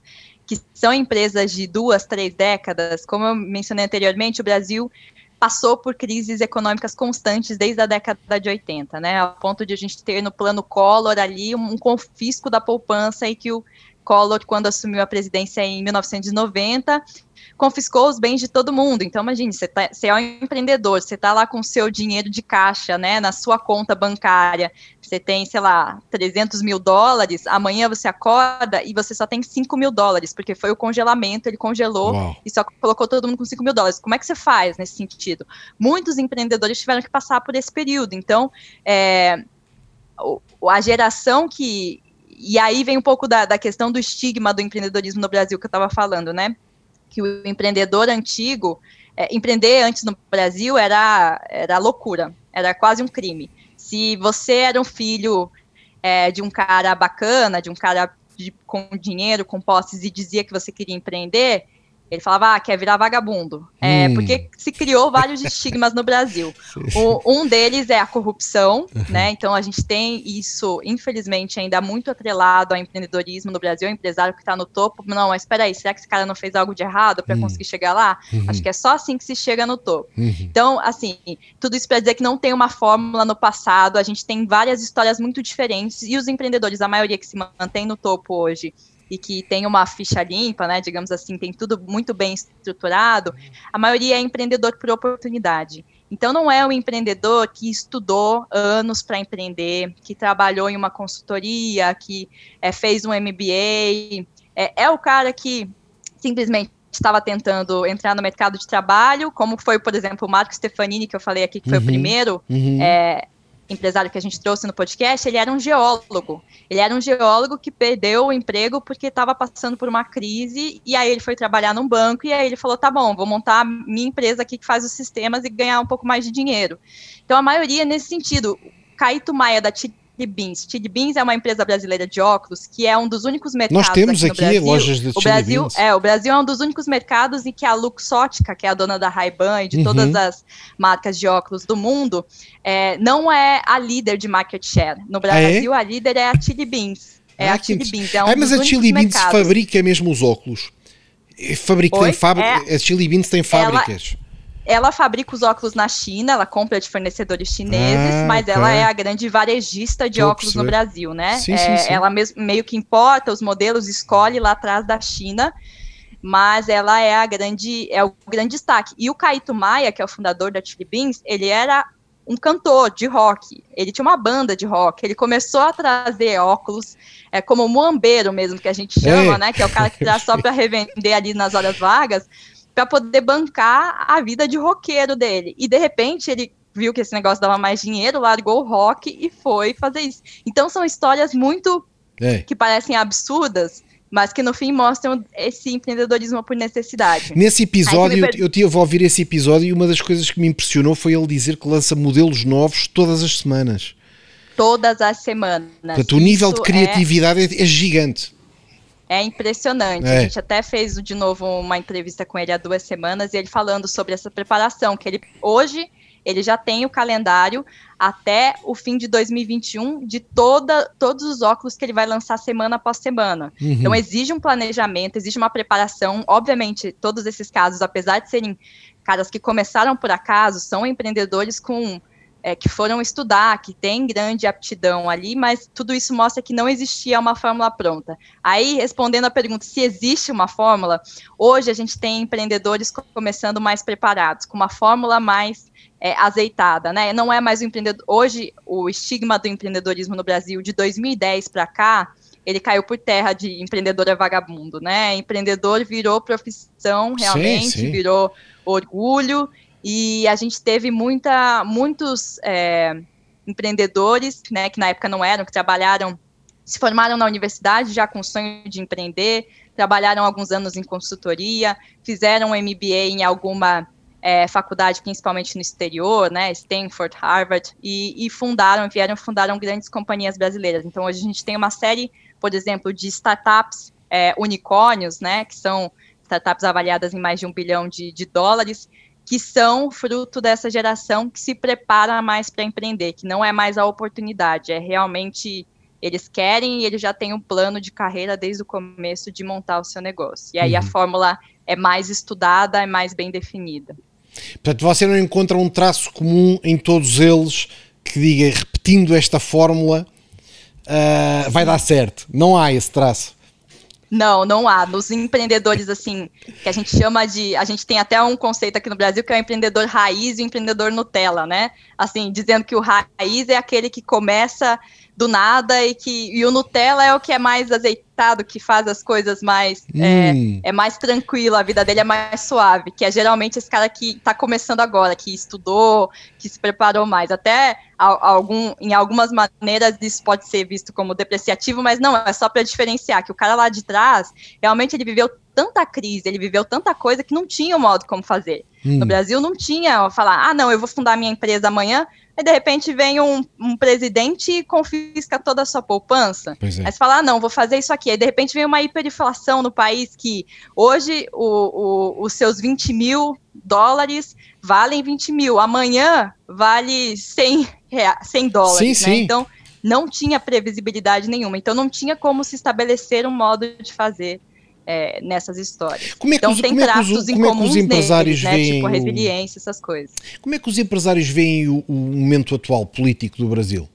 que são empresas de duas, três décadas, como eu mencionei anteriormente, o Brasil passou por crises econômicas constantes desde a década de 80, né, a ponto de a gente ter no plano Collor ali um confisco da poupança e que o Collor, quando assumiu a presidência em 1990, confiscou os bens de todo mundo. Então, imagine, você, tá, você é um empreendedor, você está lá com o seu dinheiro de caixa, né, na sua conta bancária, você tem, sei lá, 300 mil dólares, amanhã você acorda e você só tem 5 mil dólares, porque foi o congelamento, ele congelou Uau. e só colocou todo mundo com 5 mil dólares. Como é que você faz nesse sentido? Muitos empreendedores tiveram que passar por esse período. Então, é, a geração que. E aí vem um pouco da, da questão do estigma do empreendedorismo no Brasil que eu estava falando, né? que o empreendedor antigo, é, empreender antes no Brasil era, era loucura, era quase um crime. Se você era um filho é, de um cara bacana, de um cara de, com dinheiro, com posses, e dizia que você queria empreender, ele falava, ah, quer virar vagabundo. É, hum. Porque se criou vários estigmas no Brasil. O, um deles é a corrupção, uhum. né? Então a gente tem isso, infelizmente, ainda muito atrelado ao empreendedorismo no Brasil, o empresário que está no topo. Não, mas espera aí, será que esse cara não fez algo de errado para hum. conseguir chegar lá? Uhum. Acho que é só assim que se chega no topo. Uhum. Então, assim, tudo isso para dizer que não tem uma fórmula no passado, a gente tem várias histórias muito diferentes, e os empreendedores, a maioria que se mantém no topo hoje, e que tem uma ficha limpa, né, digamos assim, tem tudo muito bem estruturado, a maioria é empreendedor por oportunidade. Então não é um empreendedor que estudou anos para empreender, que trabalhou em uma consultoria, que é, fez um MBA, é, é o cara que simplesmente estava tentando entrar no mercado de trabalho, como foi, por exemplo, o Marco Stefanini, que eu falei aqui, que foi uhum, o primeiro, uhum. é, empresário que a gente trouxe no podcast, ele era um geólogo. Ele era um geólogo que perdeu o emprego porque estava passando por uma crise e aí ele foi trabalhar num banco e aí ele falou: tá bom, vou montar minha empresa aqui que faz os sistemas e ganhar um pouco mais de dinheiro. Então a maioria nesse sentido. Caíto Maia da Chili Beans. É uma empresa brasileira de óculos que é um dos únicos mercados. Nós temos aqui, aqui lojas de o Brasil, Beans. É, o Brasil é um dos únicos mercados em que a Luxótica, que é a dona da Ray-Ban e de uhum. todas as marcas de óculos do mundo, é, não é a líder de market share. No Brasil, ah, é? a líder é a Chili Beans. É ah, a Chili Beans. É um ah, mas a Chili Beans mercados. fabrica mesmo os óculos. Fabrica, tem fábrica, é, a Chili Beans tem fábricas. Ela, ela fabrica os óculos na China, ela compra de fornecedores chineses, ah, mas okay. ela é a grande varejista de óculos no Brasil, né? Sim, é, sim, sim. Ela meio que importa os modelos, escolhe lá atrás da China, mas ela é a grande, é o grande destaque. E o Kaito Maia, que é o fundador da Chili Beans, ele era um cantor de rock. Ele tinha uma banda de rock. Ele começou a trazer óculos, é como o muambeiro mesmo, que a gente chama, é. né? Que é o cara que traz só para revender ali nas horas vagas para poder bancar a vida de roqueiro dele. E de repente ele viu que esse negócio dava mais dinheiro, largou o rock e foi fazer isso. Então são histórias muito é. que parecem absurdas, mas que no fim mostram esse empreendedorismo por necessidade. Nesse episódio, per... eu tive a ouvir esse episódio e uma das coisas que me impressionou foi ele dizer que lança modelos novos todas as semanas. Todas as semanas. Portanto, o nível de é criatividade é... é gigante. É impressionante. É. A gente até fez de novo uma entrevista com ele há duas semanas e ele falando sobre essa preparação, que ele hoje ele já tem o calendário até o fim de 2021 de toda, todos os óculos que ele vai lançar semana após semana. Uhum. Então exige um planejamento, exige uma preparação. Obviamente, todos esses casos, apesar de serem caras que começaram por acaso, são empreendedores com é, que foram estudar, que tem grande aptidão ali, mas tudo isso mostra que não existia uma fórmula pronta. Aí, respondendo a pergunta se existe uma fórmula, hoje a gente tem empreendedores começando mais preparados, com uma fórmula mais é, azeitada, né? Não é mais o empreendedor. Hoje, o estigma do empreendedorismo no Brasil de 2010 para cá, ele caiu por terra de empreendedor é vagabundo, né? Empreendedor virou profissão, realmente, sim, sim. virou orgulho e a gente teve muita, muitos é, empreendedores, né, que na época não eram, que trabalharam, se formaram na universidade já com o sonho de empreender, trabalharam alguns anos em consultoria, fizeram um MBA em alguma é, faculdade, principalmente no exterior, né, Stanford, Harvard, e, e fundaram, vieram fundaram grandes companhias brasileiras. Então, hoje a gente tem uma série, por exemplo, de startups é, unicórnios, né, que são startups avaliadas em mais de um bilhão de, de dólares, que são fruto dessa geração que se prepara mais para empreender, que não é mais a oportunidade, é realmente eles querem e eles já têm um plano de carreira desde o começo de montar o seu negócio. E aí uhum. a fórmula é mais estudada, é mais bem definida. Portanto, você não encontra um traço comum em todos eles que diga, repetindo esta fórmula, uh, vai dar certo. Não há esse traço. Não, não há. Nos empreendedores, assim, que a gente chama de. A gente tem até um conceito aqui no Brasil que é o empreendedor raiz e o empreendedor Nutella, né? Assim, dizendo que o raiz é aquele que começa do nada e que e o Nutella é o que é mais azeitado, que faz as coisas mais é, hum. é, é, mais tranquilo, a vida dele é mais suave, que é geralmente esse cara que está começando agora, que estudou, que se preparou mais. Até algum, em algumas maneiras isso pode ser visto como depreciativo, mas não, é só para diferenciar que o cara lá de trás, realmente ele viveu tanta crise, ele viveu tanta coisa que não tinha um modo como fazer. Hum. No Brasil não tinha falar, ah, não, eu vou fundar minha empresa amanhã, Aí, de repente, vem um, um presidente e confisca toda a sua poupança. Pois é. Aí você fala, ah, não, vou fazer isso aqui. Aí, de repente, vem uma hiperinflação no país que hoje o, o, os seus 20 mil dólares valem 20 mil. Amanhã vale 100, 100 dólares. Sim, né? sim. Então, não tinha previsibilidade nenhuma. Então, não tinha como se estabelecer um modo de fazer é, nessas histórias. Como é que então os, tem como traços é que os, em comuns é empresários neles, né? Tipo a resiliência, essas coisas. Como é que os empresários veem o, o momento atual político do Brasil?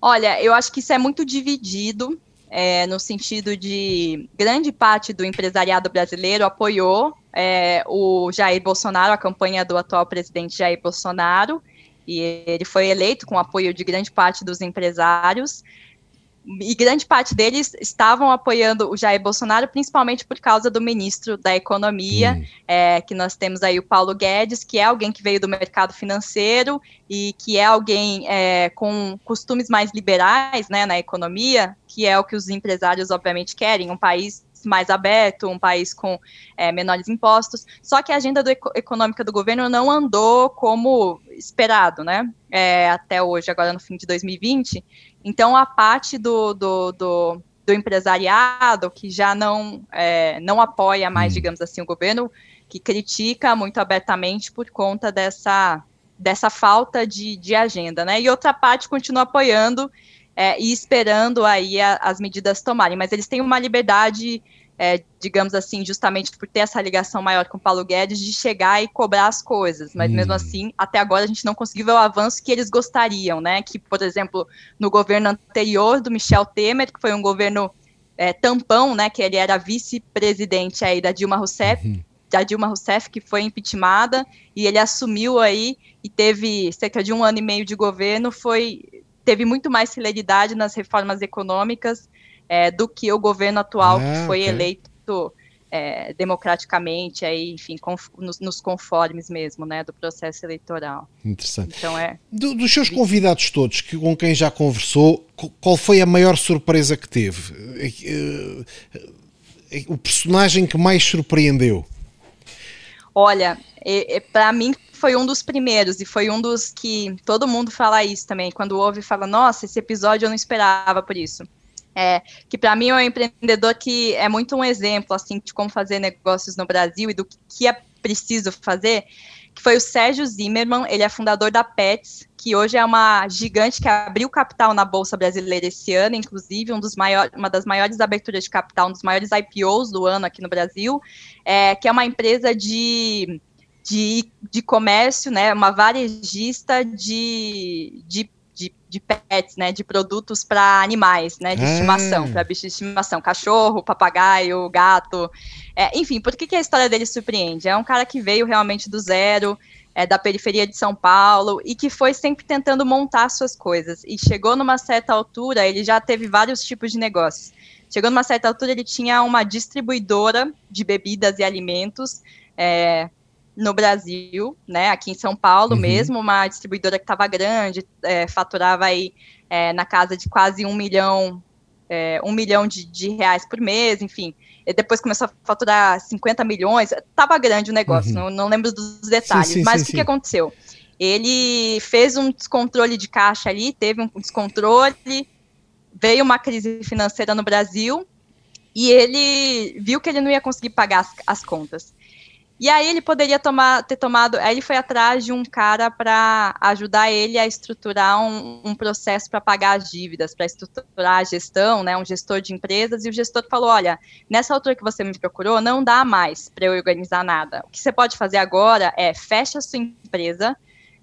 Olha, eu acho que isso é muito dividido, é, no sentido de grande parte do empresariado brasileiro apoiou é, o Jair Bolsonaro, a campanha do atual presidente Jair Bolsonaro, e ele foi eleito com apoio de grande parte dos empresários e grande parte deles estavam apoiando o Jair Bolsonaro, principalmente por causa do ministro da Economia, hum. é, que nós temos aí o Paulo Guedes, que é alguém que veio do mercado financeiro e que é alguém é, com costumes mais liberais né, na economia, que é o que os empresários, obviamente, querem, um país mais aberto, um país com é, menores impostos. Só que a agenda do, econômica do governo não andou como esperado, né? É, até hoje, agora no fim de 2020. Então, a parte do, do, do, do empresariado que já não, é, não apoia mais, hum. digamos assim, o governo, que critica muito abertamente por conta dessa, dessa falta de, de agenda, né? E outra parte continua apoiando é, e esperando aí a, as medidas tomarem, mas eles têm uma liberdade é, digamos assim, justamente por ter essa ligação maior com o Paulo Guedes, de chegar e cobrar as coisas. Mas hum. mesmo assim, até agora a gente não conseguiu ver o avanço que eles gostariam, né? Que, por exemplo, no governo anterior do Michel Temer, que foi um governo é, tampão, né? Que ele era vice-presidente aí da Dilma Rousseff. Uhum. Da Dilma Rousseff, que foi impeachmentada, e ele assumiu aí e teve cerca de um ano e meio de governo, foi teve muito mais celeridade nas reformas econômicas é, do que o governo atual ah, que foi okay. eleito é, democraticamente, aí, enfim, conf, nos, nos, conformes mesmo, né, do processo eleitoral. Interessante. Então é. Do, dos seus convidados todos, que, com quem já conversou, qual foi a maior surpresa que teve? É, é, o personagem que mais surpreendeu? Olha, para mim foi um dos primeiros e foi um dos que todo mundo fala isso também. Quando ouve, fala: Nossa, esse episódio eu não esperava por isso é, que para mim é um empreendedor que é muito um exemplo assim de como fazer negócios no Brasil e do que é preciso fazer, que foi o Sérgio Zimmermann, ele é fundador da Pets, que hoje é uma gigante que abriu capital na Bolsa Brasileira esse ano, inclusive um dos maiores, uma das maiores aberturas de capital, um dos maiores IPOs do ano aqui no Brasil, é, que é uma empresa de, de, de comércio, né, uma varejista de, de de, de pets, né, de produtos para animais, né, de estimação, ah. para bichos de estimação, cachorro, papagaio, gato, é, enfim, por que, que a história dele surpreende? É um cara que veio realmente do zero, é, da periferia de São Paulo e que foi sempre tentando montar suas coisas e chegou numa certa altura, ele já teve vários tipos de negócios. Chegou numa certa altura, ele tinha uma distribuidora de bebidas e alimentos, é, no Brasil, né, aqui em São Paulo uhum. mesmo, uma distribuidora que estava grande, é, faturava aí é, na casa de quase um milhão, é, um milhão de, de, reais por mês, enfim. E depois começou a faturar 50 milhões, estava grande o negócio, uhum. não, não, lembro dos detalhes, sim, sim, mas sim, o que, que aconteceu? Ele fez um descontrole de caixa ali, teve um descontrole, veio uma crise financeira no Brasil, e ele viu que ele não ia conseguir pagar as, as contas. E aí ele poderia tomar, ter tomado. Aí ele foi atrás de um cara para ajudar ele a estruturar um, um processo para pagar as dívidas, para estruturar a gestão, né? Um gestor de empresas. E o gestor falou: olha, nessa altura que você me procurou, não dá mais para eu organizar nada. O que você pode fazer agora é fecha a sua empresa.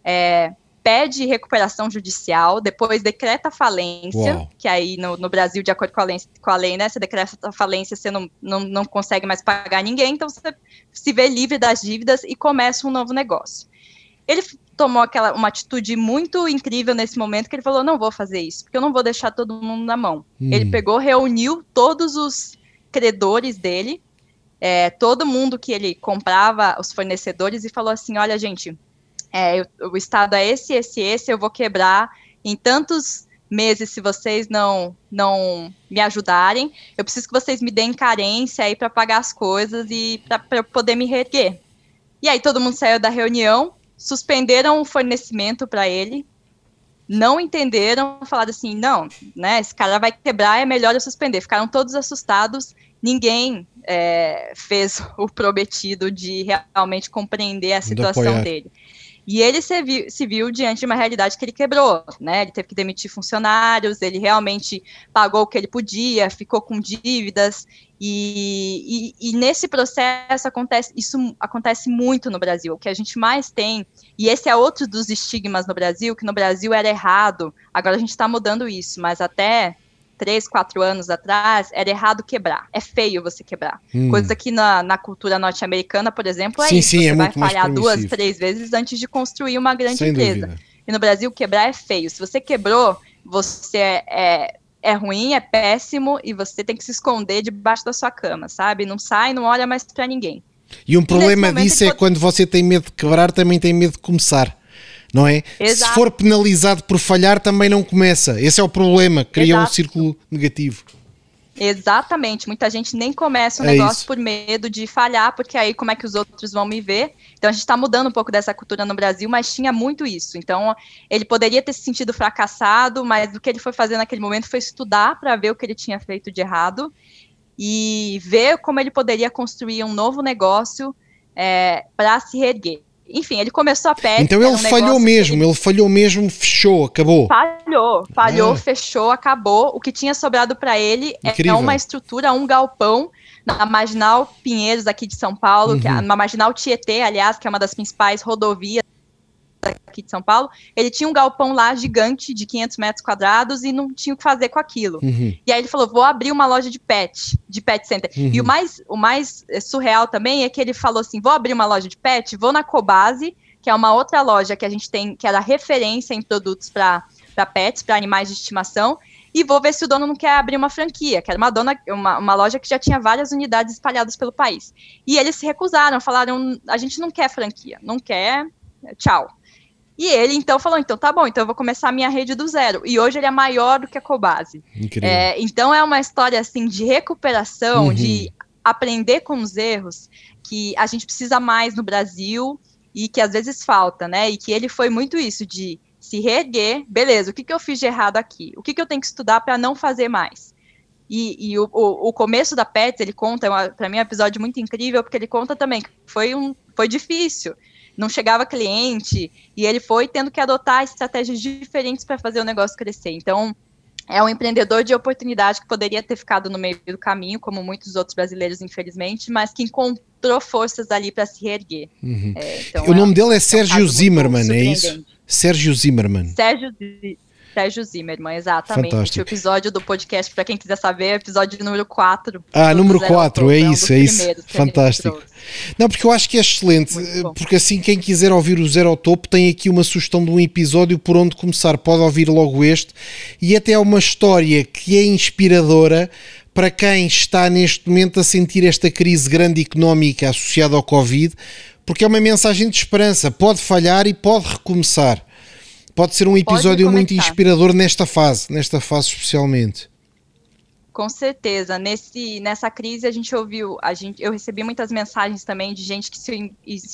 É, pede recuperação judicial, depois decreta falência, Uau. que aí no, no, Brasil, de acordo com a lei, com a lei né, você decreta falência, você não, não, não consegue mais pagar ninguém, então você se vê livre das dívidas e começa um novo negócio. Ele tomou aquela, uma atitude muito incrível nesse momento, que ele falou, não vou fazer isso, porque eu não vou deixar todo mundo na mão. Hum. Ele pegou, reuniu todos os credores dele, é, todo mundo que ele comprava, os fornecedores, e falou assim, olha, gente, é, o estado é esse, esse, esse, eu vou quebrar em tantos meses se vocês não não me ajudarem. Eu preciso que vocês me deem carência aí para pagar as coisas e para poder me reerguer. E aí todo mundo saiu da reunião, suspenderam o fornecimento para ele, não entenderam, falaram assim, não, né, esse cara vai quebrar, é melhor eu suspender. Ficaram todos assustados, ninguém é, fez o prometido de realmente compreender a situação dele. E ele se viu, se viu, diante de uma realidade que ele quebrou, né? Ele teve que demitir funcionários, ele realmente pagou o que ele podia, ficou com dívidas, e, e, e, nesse processo acontece, isso acontece muito no Brasil. O que a gente mais tem, e esse é outro dos estigmas no Brasil, que no Brasil era errado, agora a gente está mudando isso, mas até três, quatro anos atrás, era errado quebrar. É feio você quebrar. Hum. Coisa que na, na cultura norte-americana, por exemplo, é sim, isso. Sim, você é vai falhar duas, três vezes antes de construir uma grande Sem empresa. Dúvida. E no Brasil, quebrar é feio. Se você quebrou, você é, é, é ruim, é péssimo, e você tem que se esconder debaixo da sua cama, sabe? Não sai, não olha mais para ninguém. E um problema disso é pode... quando você tem medo de quebrar, também tem medo de começar não é? Exato. Se for penalizado por falhar, também não começa. Esse é o problema, cria Exato. um círculo negativo. Exatamente, muita gente nem começa um é negócio isso. por medo de falhar, porque aí como é que os outros vão me ver? Então a gente está mudando um pouco dessa cultura no Brasil, mas tinha muito isso. Então ele poderia ter se sentido fracassado, mas o que ele foi fazer naquele momento foi estudar para ver o que ele tinha feito de errado e ver como ele poderia construir um novo negócio é, para se reerguer enfim, ele começou a pet. Então ele um falhou mesmo, ele... ele... falhou mesmo, fechou, acabou. Falhou, falhou, ah. fechou, acabou. O que tinha sobrado para ele é Incrível. é uma estrutura, um galpão na Marginal Pinheiros aqui de São Paulo, uhum. que é uhum. na Marginal Tietê, aliás, que é uma das principais rodovias aqui de São Paulo, ele tinha um galpão lá gigante de 500 metros quadrados e não tinha o que fazer com aquilo. Uhum. E aí ele falou, vou abrir uma loja de pet, de pet center. Uhum. E o mais, o mais eh, surreal também é que ele falou assim, vou abrir uma loja de pet, vou na Cobase, que é uma outra loja que a gente tem, que era referência em produtos para pets, para animais de estimação, e vou ver se o dono não quer abrir uma franquia, que era uma, dona, uma, uma loja que já tinha várias unidades espalhadas pelo país. E eles se recusaram, falaram, a gente não quer franquia, não quer, tchau. E ele então falou: então tá bom, então eu vou começar a minha rede do zero. E hoje ele é maior do que a Cobase. É, então é uma história assim de recuperação, uhum. de aprender com os erros que a gente precisa mais no Brasil e que às vezes falta, né? E que ele foi muito isso de se reerguer, beleza, o que, que eu fiz de errado aqui? O que, que eu tenho que estudar para não fazer mais? E, e o, o, o, começo da Pets, ele conta, é para mim é um episódio muito incrível, porque ele conta também que foi, um, foi difícil não chegava cliente, e ele foi tendo que adotar estratégias diferentes para fazer o negócio crescer. Então, é um empreendedor de oportunidade que poderia ter ficado no meio do caminho, como muitos outros brasileiros, infelizmente, mas que encontrou forças ali para se reerguer. Uhum. É, então o é nome dele é, é Sérgio um Zimmermann, é isso? Sérgio Zimmermann. Sérgio Sérgio Zimmermann, exatamente. Fantástico. O episódio do podcast, para quem quiser saber, é o episódio número 4. Ah, número 4, é, é isso, é isso. Fantástico. Não, porque eu acho que é excelente, porque assim quem quiser ouvir o Zero ao Topo tem aqui uma sugestão de um episódio por onde começar. Pode ouvir logo este e até é uma história que é inspiradora para quem está neste momento a sentir esta crise grande económica associada ao Covid, porque é uma mensagem de esperança. Pode falhar e pode recomeçar. Pode ser um episódio muito inspirador nesta fase, nesta fase especialmente. Com certeza. Nesse, nessa crise a gente ouviu, a gente, eu recebi muitas mensagens também de gente que se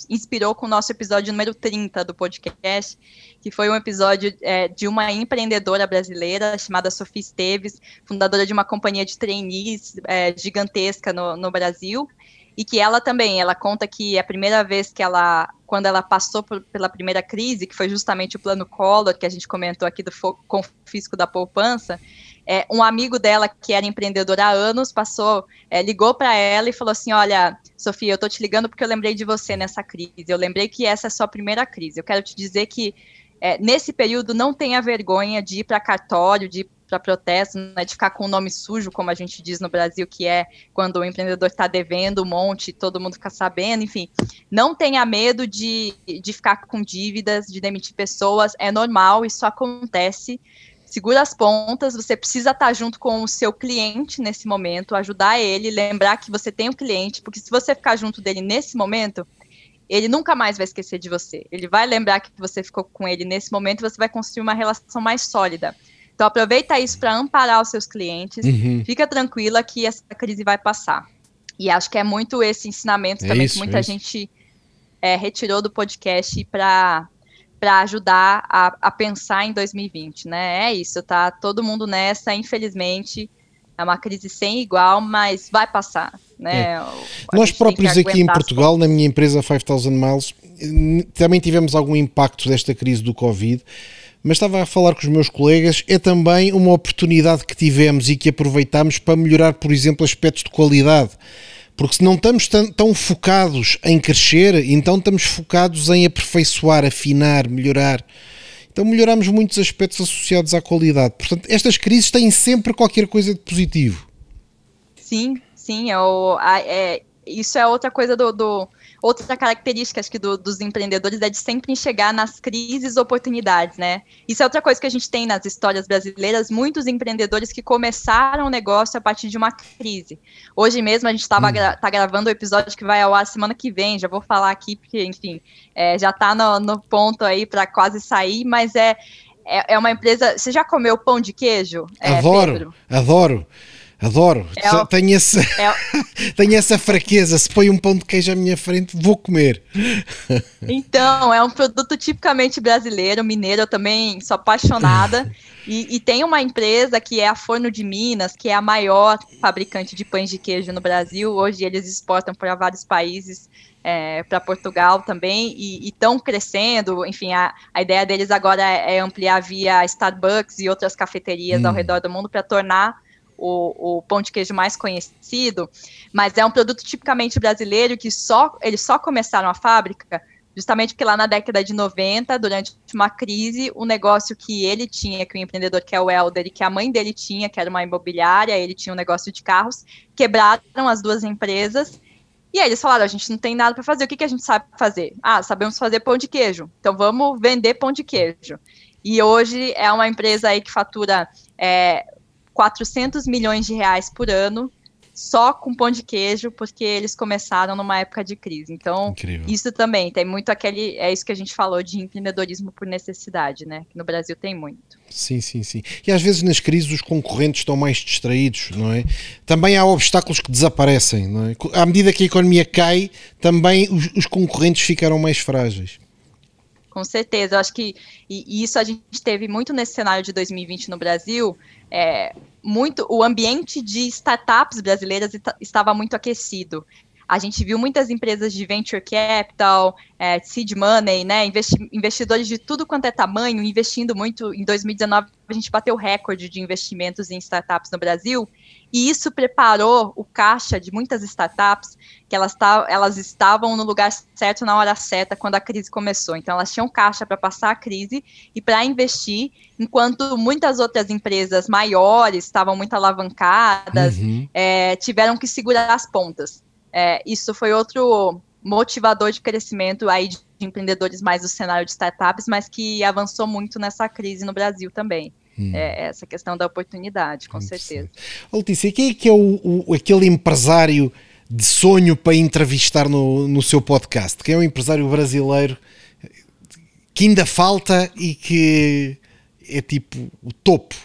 inspirou com o nosso episódio número 30 do podcast, que foi um episódio é, de uma empreendedora brasileira chamada Sofia Esteves, fundadora de uma companhia de trainees é, gigantesca no, no Brasil e que ela também, ela conta que a primeira vez que ela, quando ela passou por, pela primeira crise, que foi justamente o plano Collor, que a gente comentou aqui do confisco da poupança, é, um amigo dela que era empreendedor há anos passou, é, ligou para ela e falou assim, olha, Sofia, eu tô te ligando porque eu lembrei de você nessa crise, eu lembrei que essa é a sua primeira crise, eu quero te dizer que é, nesse período não tenha vergonha de ir para cartório, de para protesto, né, de ficar com o nome sujo, como a gente diz no Brasil, que é quando o empreendedor está devendo um monte, todo mundo fica sabendo, enfim. Não tenha medo de, de ficar com dívidas, de demitir pessoas, é normal, isso acontece. Segura as pontas, você precisa estar tá junto com o seu cliente nesse momento, ajudar ele, lembrar que você tem um cliente, porque se você ficar junto dele nesse momento, ele nunca mais vai esquecer de você. Ele vai lembrar que você ficou com ele nesse momento e você vai construir uma relação mais sólida. Então aproveita isso para amparar os seus clientes. Uhum. Fica tranquila que essa crise vai passar. E acho que é muito esse ensinamento é também isso, que muita é gente é, retirou do podcast para para ajudar a, a, pensar em 2020, né? É isso, tá todo mundo nessa, infelizmente. É uma crise sem igual, mas vai passar, né? É. Nós próprios aqui em Portugal, na minha empresa 5000 Miles, também tivemos algum impacto desta crise do Covid mas estava a falar com os meus colegas, é também uma oportunidade que tivemos e que aproveitamos para melhorar, por exemplo, aspectos de qualidade. Porque se não estamos tão, focados em crescer, então estamos focados em aperfeiçoar, afinar, melhorar. Então melhoramos muitos aspectos associados à qualidade. Portanto, estas crises têm sempre qualquer coisa de positivo. Sim, sim. É, o, é isso é outra coisa do, do outra característica acho que do, dos empreendedores é de sempre enxergar nas crises oportunidades, né? Isso é outra coisa que a gente tem nas histórias brasileiras, muitos empreendedores que começaram o negócio a partir de uma crise. Hoje mesmo a gente estava hum. gra tá gravando o episódio que vai ao ar semana que vem, já vou falar aqui porque, enfim, é, já está no, no ponto aí para quase sair, mas é, é, é, uma empresa. Você já comeu pão de queijo? É, adoro, Pedro? adoro. Adoro. É tenho, esse, é tenho essa fraqueza. Se põe um pão de queijo à minha frente, vou comer. Então, é um produto tipicamente brasileiro, mineiro. Eu também sou apaixonada. E, e, tem uma empresa que é a Forno de Minas, que é a maior fabricante de pães de queijo no Brasil. Hoje eles exportam para vários países, é, para Portugal também, e estão crescendo. Enfim, a, a ideia deles agora é, é ampliar via Starbucks e outras cafeterias hum. ao redor do mundo para tornar o, o, pão de queijo mais conhecido, mas é um produto tipicamente brasileiro que só eles só começaram a fábrica justamente porque lá na década de 90, durante uma crise, o negócio que ele tinha, que o empreendedor que é o Helder, e que a mãe dele tinha, que era uma imobiliária, ele tinha um negócio de carros, quebraram as duas empresas, e aí eles falaram, a gente não tem nada para fazer, o que, que a gente sabe fazer? Ah, sabemos fazer pão de queijo, então vamos vender pão de queijo. E hoje é uma empresa aí que fatura é, 400 milhões de reais por ano só com pão de queijo, porque eles começaram numa época de crise. Então, Incrível. isso também tem muito aquele. É isso que a gente falou de empreendedorismo por necessidade, né? Que no Brasil tem muito. Sim, sim, sim. E às vezes nas crises os concorrentes estão mais distraídos, não é? Também há obstáculos que desaparecem, não é? À medida que a economia cai, também os, os concorrentes ficaram mais frágeis. Com certeza, eu acho que e, isso a gente teve muito nesse cenário de 2020 no Brasil, é, muito o ambiente de startups brasileiras estava muito aquecido. A gente viu muitas empresas de venture capital, é, seed money, né, investi investidores de tudo quanto é tamanho, investindo muito. Em 2019, a gente bateu recorde de investimentos em startups no Brasil, e isso preparou o caixa de muitas startups que elas, elas estavam no lugar certo na hora certa quando a crise começou. Então, elas tinham caixa para passar a crise e para investir, enquanto muitas outras empresas maiores estavam muito alavancadas, uhum. é, tiveram que segurar as pontas. É, isso foi outro motivador de crescimento aí de empreendedores mais do cenário de startups, mas que avançou muito nessa crise no Brasil também. Hum. É, essa questão da oportunidade, com certeza. Letícia, quem é que é o, o, aquele empresário de sonho para entrevistar no, no seu podcast? Quem é o empresário brasileiro que ainda falta e que é tipo o topo?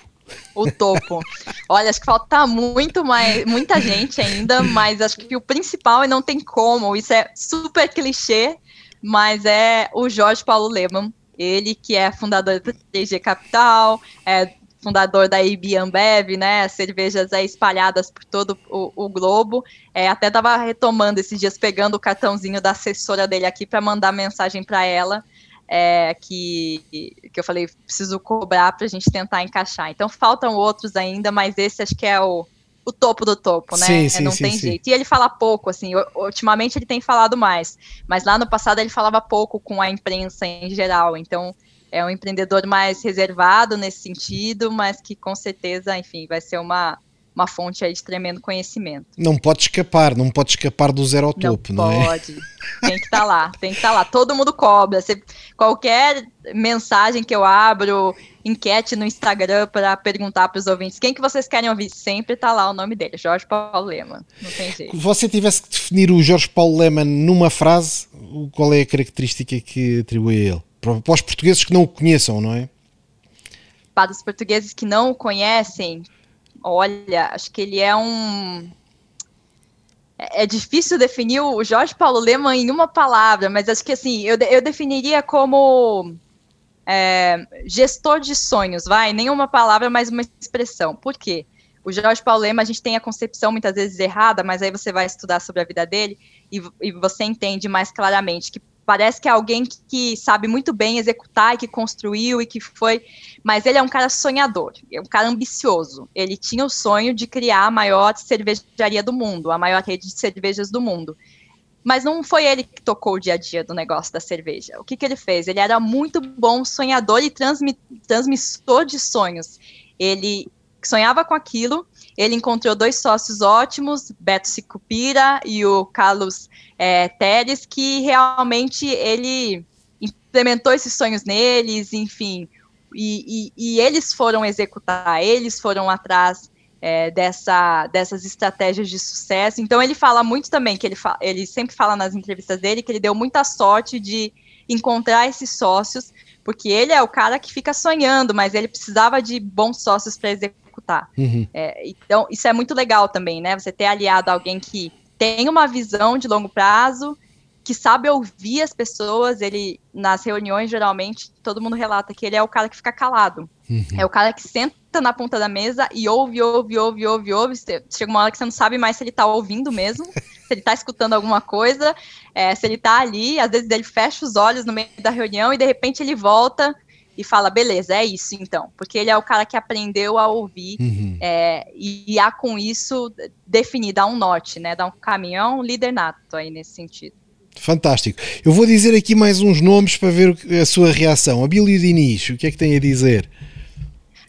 O topo. Olha, acho que falta muito mais, muita gente ainda, mas acho que o principal e não tem como. Isso é super clichê, mas é o Jorge Paulo Leman. Ele que é fundador do TG Capital, é fundador da IB Ambev, né? Cervejas aí espalhadas por todo o, o globo. É, até estava retomando esses dias, pegando o cartãozinho da assessora dele aqui para mandar mensagem para ela. É, que, que eu falei, preciso cobrar para a gente tentar encaixar. Então faltam outros ainda, mas esse acho que é o, o topo do topo, né? Sim, sim, Não sim, tem jeito. E ele fala pouco, assim, ultimamente ele tem falado mais, mas lá no passado ele falava pouco com a imprensa em geral, então é um empreendedor mais reservado nesse sentido, mas que com certeza, enfim, vai ser uma, uma fonte aí de tremendo conhecimento. Não pode escapar, não pode escapar do zero ao Não topo, não é? pode. Tem que estar lá, tem que estar lá. Todo mundo cobra. Você- qualquer mensagem que eu abro, enquete no Instagram para perguntar para os ouvintes quem que vocês querem ouvir, sempre tá lá o nome dele, Jorge Paulo Lema. Não tem jeito. Se você tivesse que definir o Jorge Paulo Leman numa frase, qual é a característica que atribui a ele? Para para os portugueses que não o conheçam, não é? Para os portugueses que não o conhecem, olha, acho que ele é um. É é difícil definir o Jorge Paulo Lema em uma palavra, mas acho que assim, eu, eu definiria como é, gestor de sonhos, vai? Nenhuma palavra, mas uma expressão. Por quê? O Jorge Paulo Lema, a gente tem a concepção muitas vezes errada, mas aí você vai estudar sobre a vida dele e, e você entende mais claramente que parece que é alguém que, que sabe muito bem executar e que construiu e que foi. Mas ele é um cara sonhador, é um cara ambicioso. Ele tinha o sonho de criar a maior cervejaria do mundo, a maior rede de cervejas do mundo. Mas não foi ele que tocou o dia a dia do negócio da cerveja. O que, que ele fez? Ele era muito bom sonhador e transmi transmissor de sonhos. Ele sonhava com aquilo, ele encontrou dois sócios ótimos, Beto Sicupira e o Carlos é, Teres, que realmente ele implementou esses sonhos neles, enfim, e, e, e eles foram executar, eles foram atrás é, dessa, dessas estratégias de sucesso. Então ele fala muito também, que ele, fa ele sempre fala nas entrevistas dele que ele deu muita sorte de encontrar esses sócios, porque ele é o cara que fica sonhando, mas ele precisava de bons sócios para executar. Uhum. É, então, isso é muito legal também, né? Você ter aliado alguém que tem uma visão de longo prazo, que sabe ouvir as pessoas. Ele, nas reuniões, geralmente, todo mundo relata que ele é o cara que fica calado. Uhum. É o cara que senta na ponta da mesa e ouve, ouve, ouve, ouve, ouve. Chega uma hora que você não sabe mais se ele tá ouvindo mesmo, se ele tá escutando alguma coisa, é, se ele tá ali, às vezes ele fecha os olhos no meio da reunião e de repente ele volta e fala, beleza, é isso então. Porque ele é o cara que aprendeu a ouvir Uhum. é, e, e há com isso definir, dar um norte, né? Dar um caminho, é um líder nato aí nesse sentido. Fantástico. Eu vou dizer aqui mais uns nomes para ver a sua reação. Abílio Diniz, o que é que tem a dizer?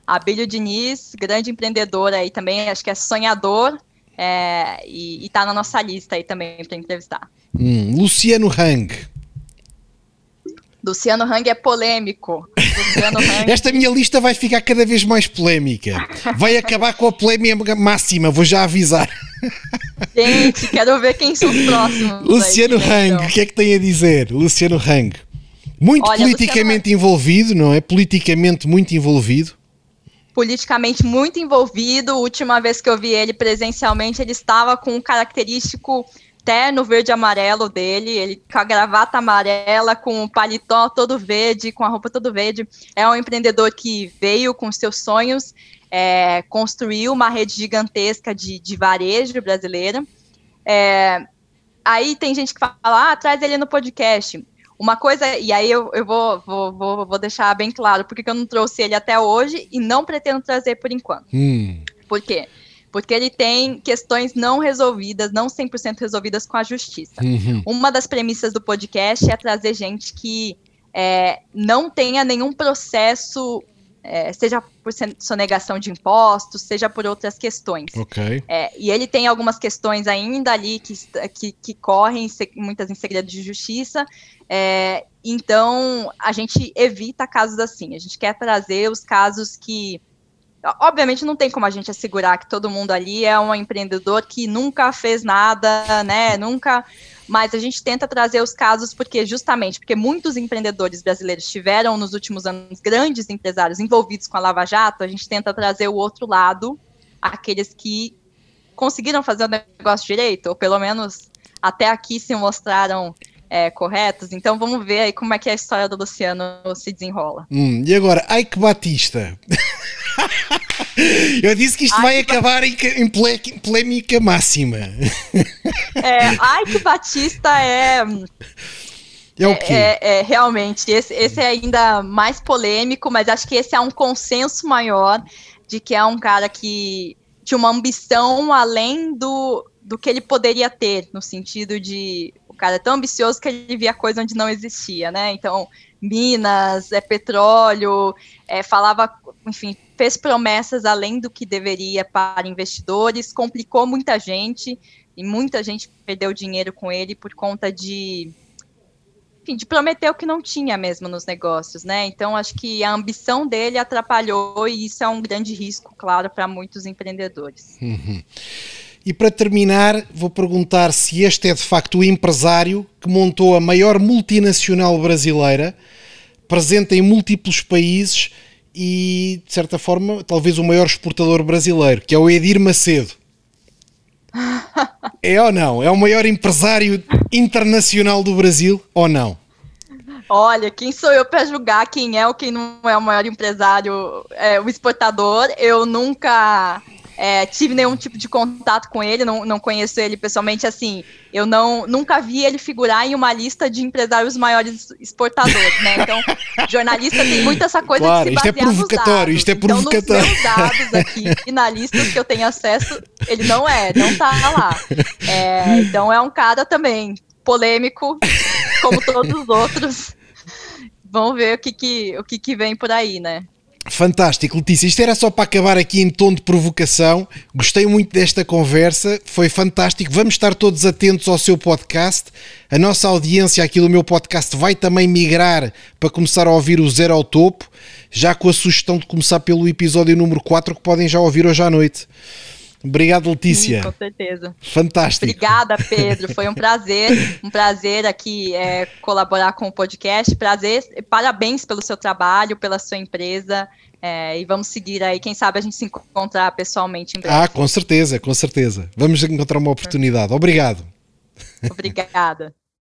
Abílio Diniz, grande empreendedor aí também, acho que é sonhador é, e, e tá na nossa lista aí também para entrevistar. Hum, Luciano Hang. Luciano Hang é polêmico. Luciano Hang, Esta minha lista vai ficar cada vez mais polémica. Vai acabar com a polémica máxima, vou já avisar. gente, quero ver quem são os próximos. aí, Luciano né, Hang, então. o que é que tem a dizer? Luciano Hang. Muito Olha, politicamente envolvido, não é? Politicamente muito envolvido. politicamente muito envolvido. Última vez que eu vi ele presencialmente, ele estava com um característico terno verde e amarelo dele, ele com a gravata amarela, com o paletó todo verde, com a roupa todo verde. É um empreendedor que veio com seus sonhos, é, construiu uma rede gigantesca de, de varejo brasileira. É, aí tem gente que fala, ah, traz ele no podcast. Uma coisa, e aí eu, eu vou, vou, vou, vou deixar bem claro porque que eu não trouxe ele até hoje e não pretendo trazer por enquanto. Hum, Por quê? Porque ele tem questões não resolvidas, não 100% resolvidas com a justiça. uhum, Uma das premissas do podcast é trazer gente que é, não tenha nenhum processo, é, seja por sonegação de impostos, seja por outras questões. ok. É, e ele tem algumas questões ainda ali que, que, que correm, muitas em segredo de justiça. é, então, a gente evita casos assim. A gente quer trazer os casos que obviamente não tem como a gente assegurar que todo mundo ali é um empreendedor que nunca fez nada, né? Nunca. Mas a gente tenta trazer os casos porque justamente porque muitos empreendedores brasileiros tiveram nos últimos anos grandes empresários envolvidos com a Lava Jato, a gente tenta trazer o outro lado, aqueles que conseguiram fazer o negócio direito, ou pelo menos até aqui se mostraram é, corretos. Então vamos ver aí como é que a história do Luciano se desenrola. Hum, e agora, Ike Batista. Eu disse que isto Ike vai acabar em, em polêmica máxima. É, Ike Batista é. É o quê? É, é, realmente, esse, esse é ainda mais polêmico, mas acho que esse é um consenso maior de que é um cara que tinha uma ambição além do, do que ele poderia ter, no sentido de cara é tão ambicioso que ele via coisa onde não existia, né? Então, Minas, é petróleo, é, falava, enfim, fez promessas além do que deveria para investidores, complicou muita gente e muita gente perdeu dinheiro com ele por conta de enfim, de prometer o que não tinha mesmo nos negócios, né? Então acho que a ambição dele atrapalhou e isso é um grande risco, claro, para muitos empreendedores. Uhum. E para terminar, vou perguntar se este é de facto o empresário que montou a maior multinacional brasileira, presente em múltiplos países e, de certa forma, talvez o maior exportador brasileiro, que é o Edir Macedo. é ou não? É o maior empresário internacional do Brasil ou não? Olha, quem sou eu para julgar quem é ou quem não é o maior empresário, é, o exportador? Eu nunca é, tive nenhum tipo de contato com ele, não, não conheço ele pessoalmente, assim, eu não nunca vi ele figurar em uma lista de empresários maiores exportadores, né? Então, jornalista tem muito essa coisa claro, de se basear isto é provocatório. Isto é provocatório. Então, nos dados aqui e na lista que eu tenho acesso, ele não é, não tá lá. É, então é um cara também polêmico, como todos os outros. Vamos ver o que, que, o que, que vem por aí, né? Fantástico, Letícia. Isto era só para acabar aqui em tom de provocação. Gostei muito desta conversa, foi fantástico. Vamos estar todos atentos ao seu podcast. A nossa audiência aqui do meu podcast vai também migrar para começar a ouvir o Zero ao Topo, já com a sugestão de começar pelo episódio número 4 que podem já ouvir hoje à noite. Obrigado, Letícia. Sim, com certeza. Fantástico. Obrigada, Pedro. Foi um prazer, um prazer aqui é, colaborar com o podcast. Prazer, parabéns pelo seu trabalho, pela sua empresa. É, e vamos seguir aí. Quem sabe a gente se encontrar pessoalmente em breve. Ah, com certeza, com certeza. Vamos encontrar uma oportunidade. Obrigado. Obrigada.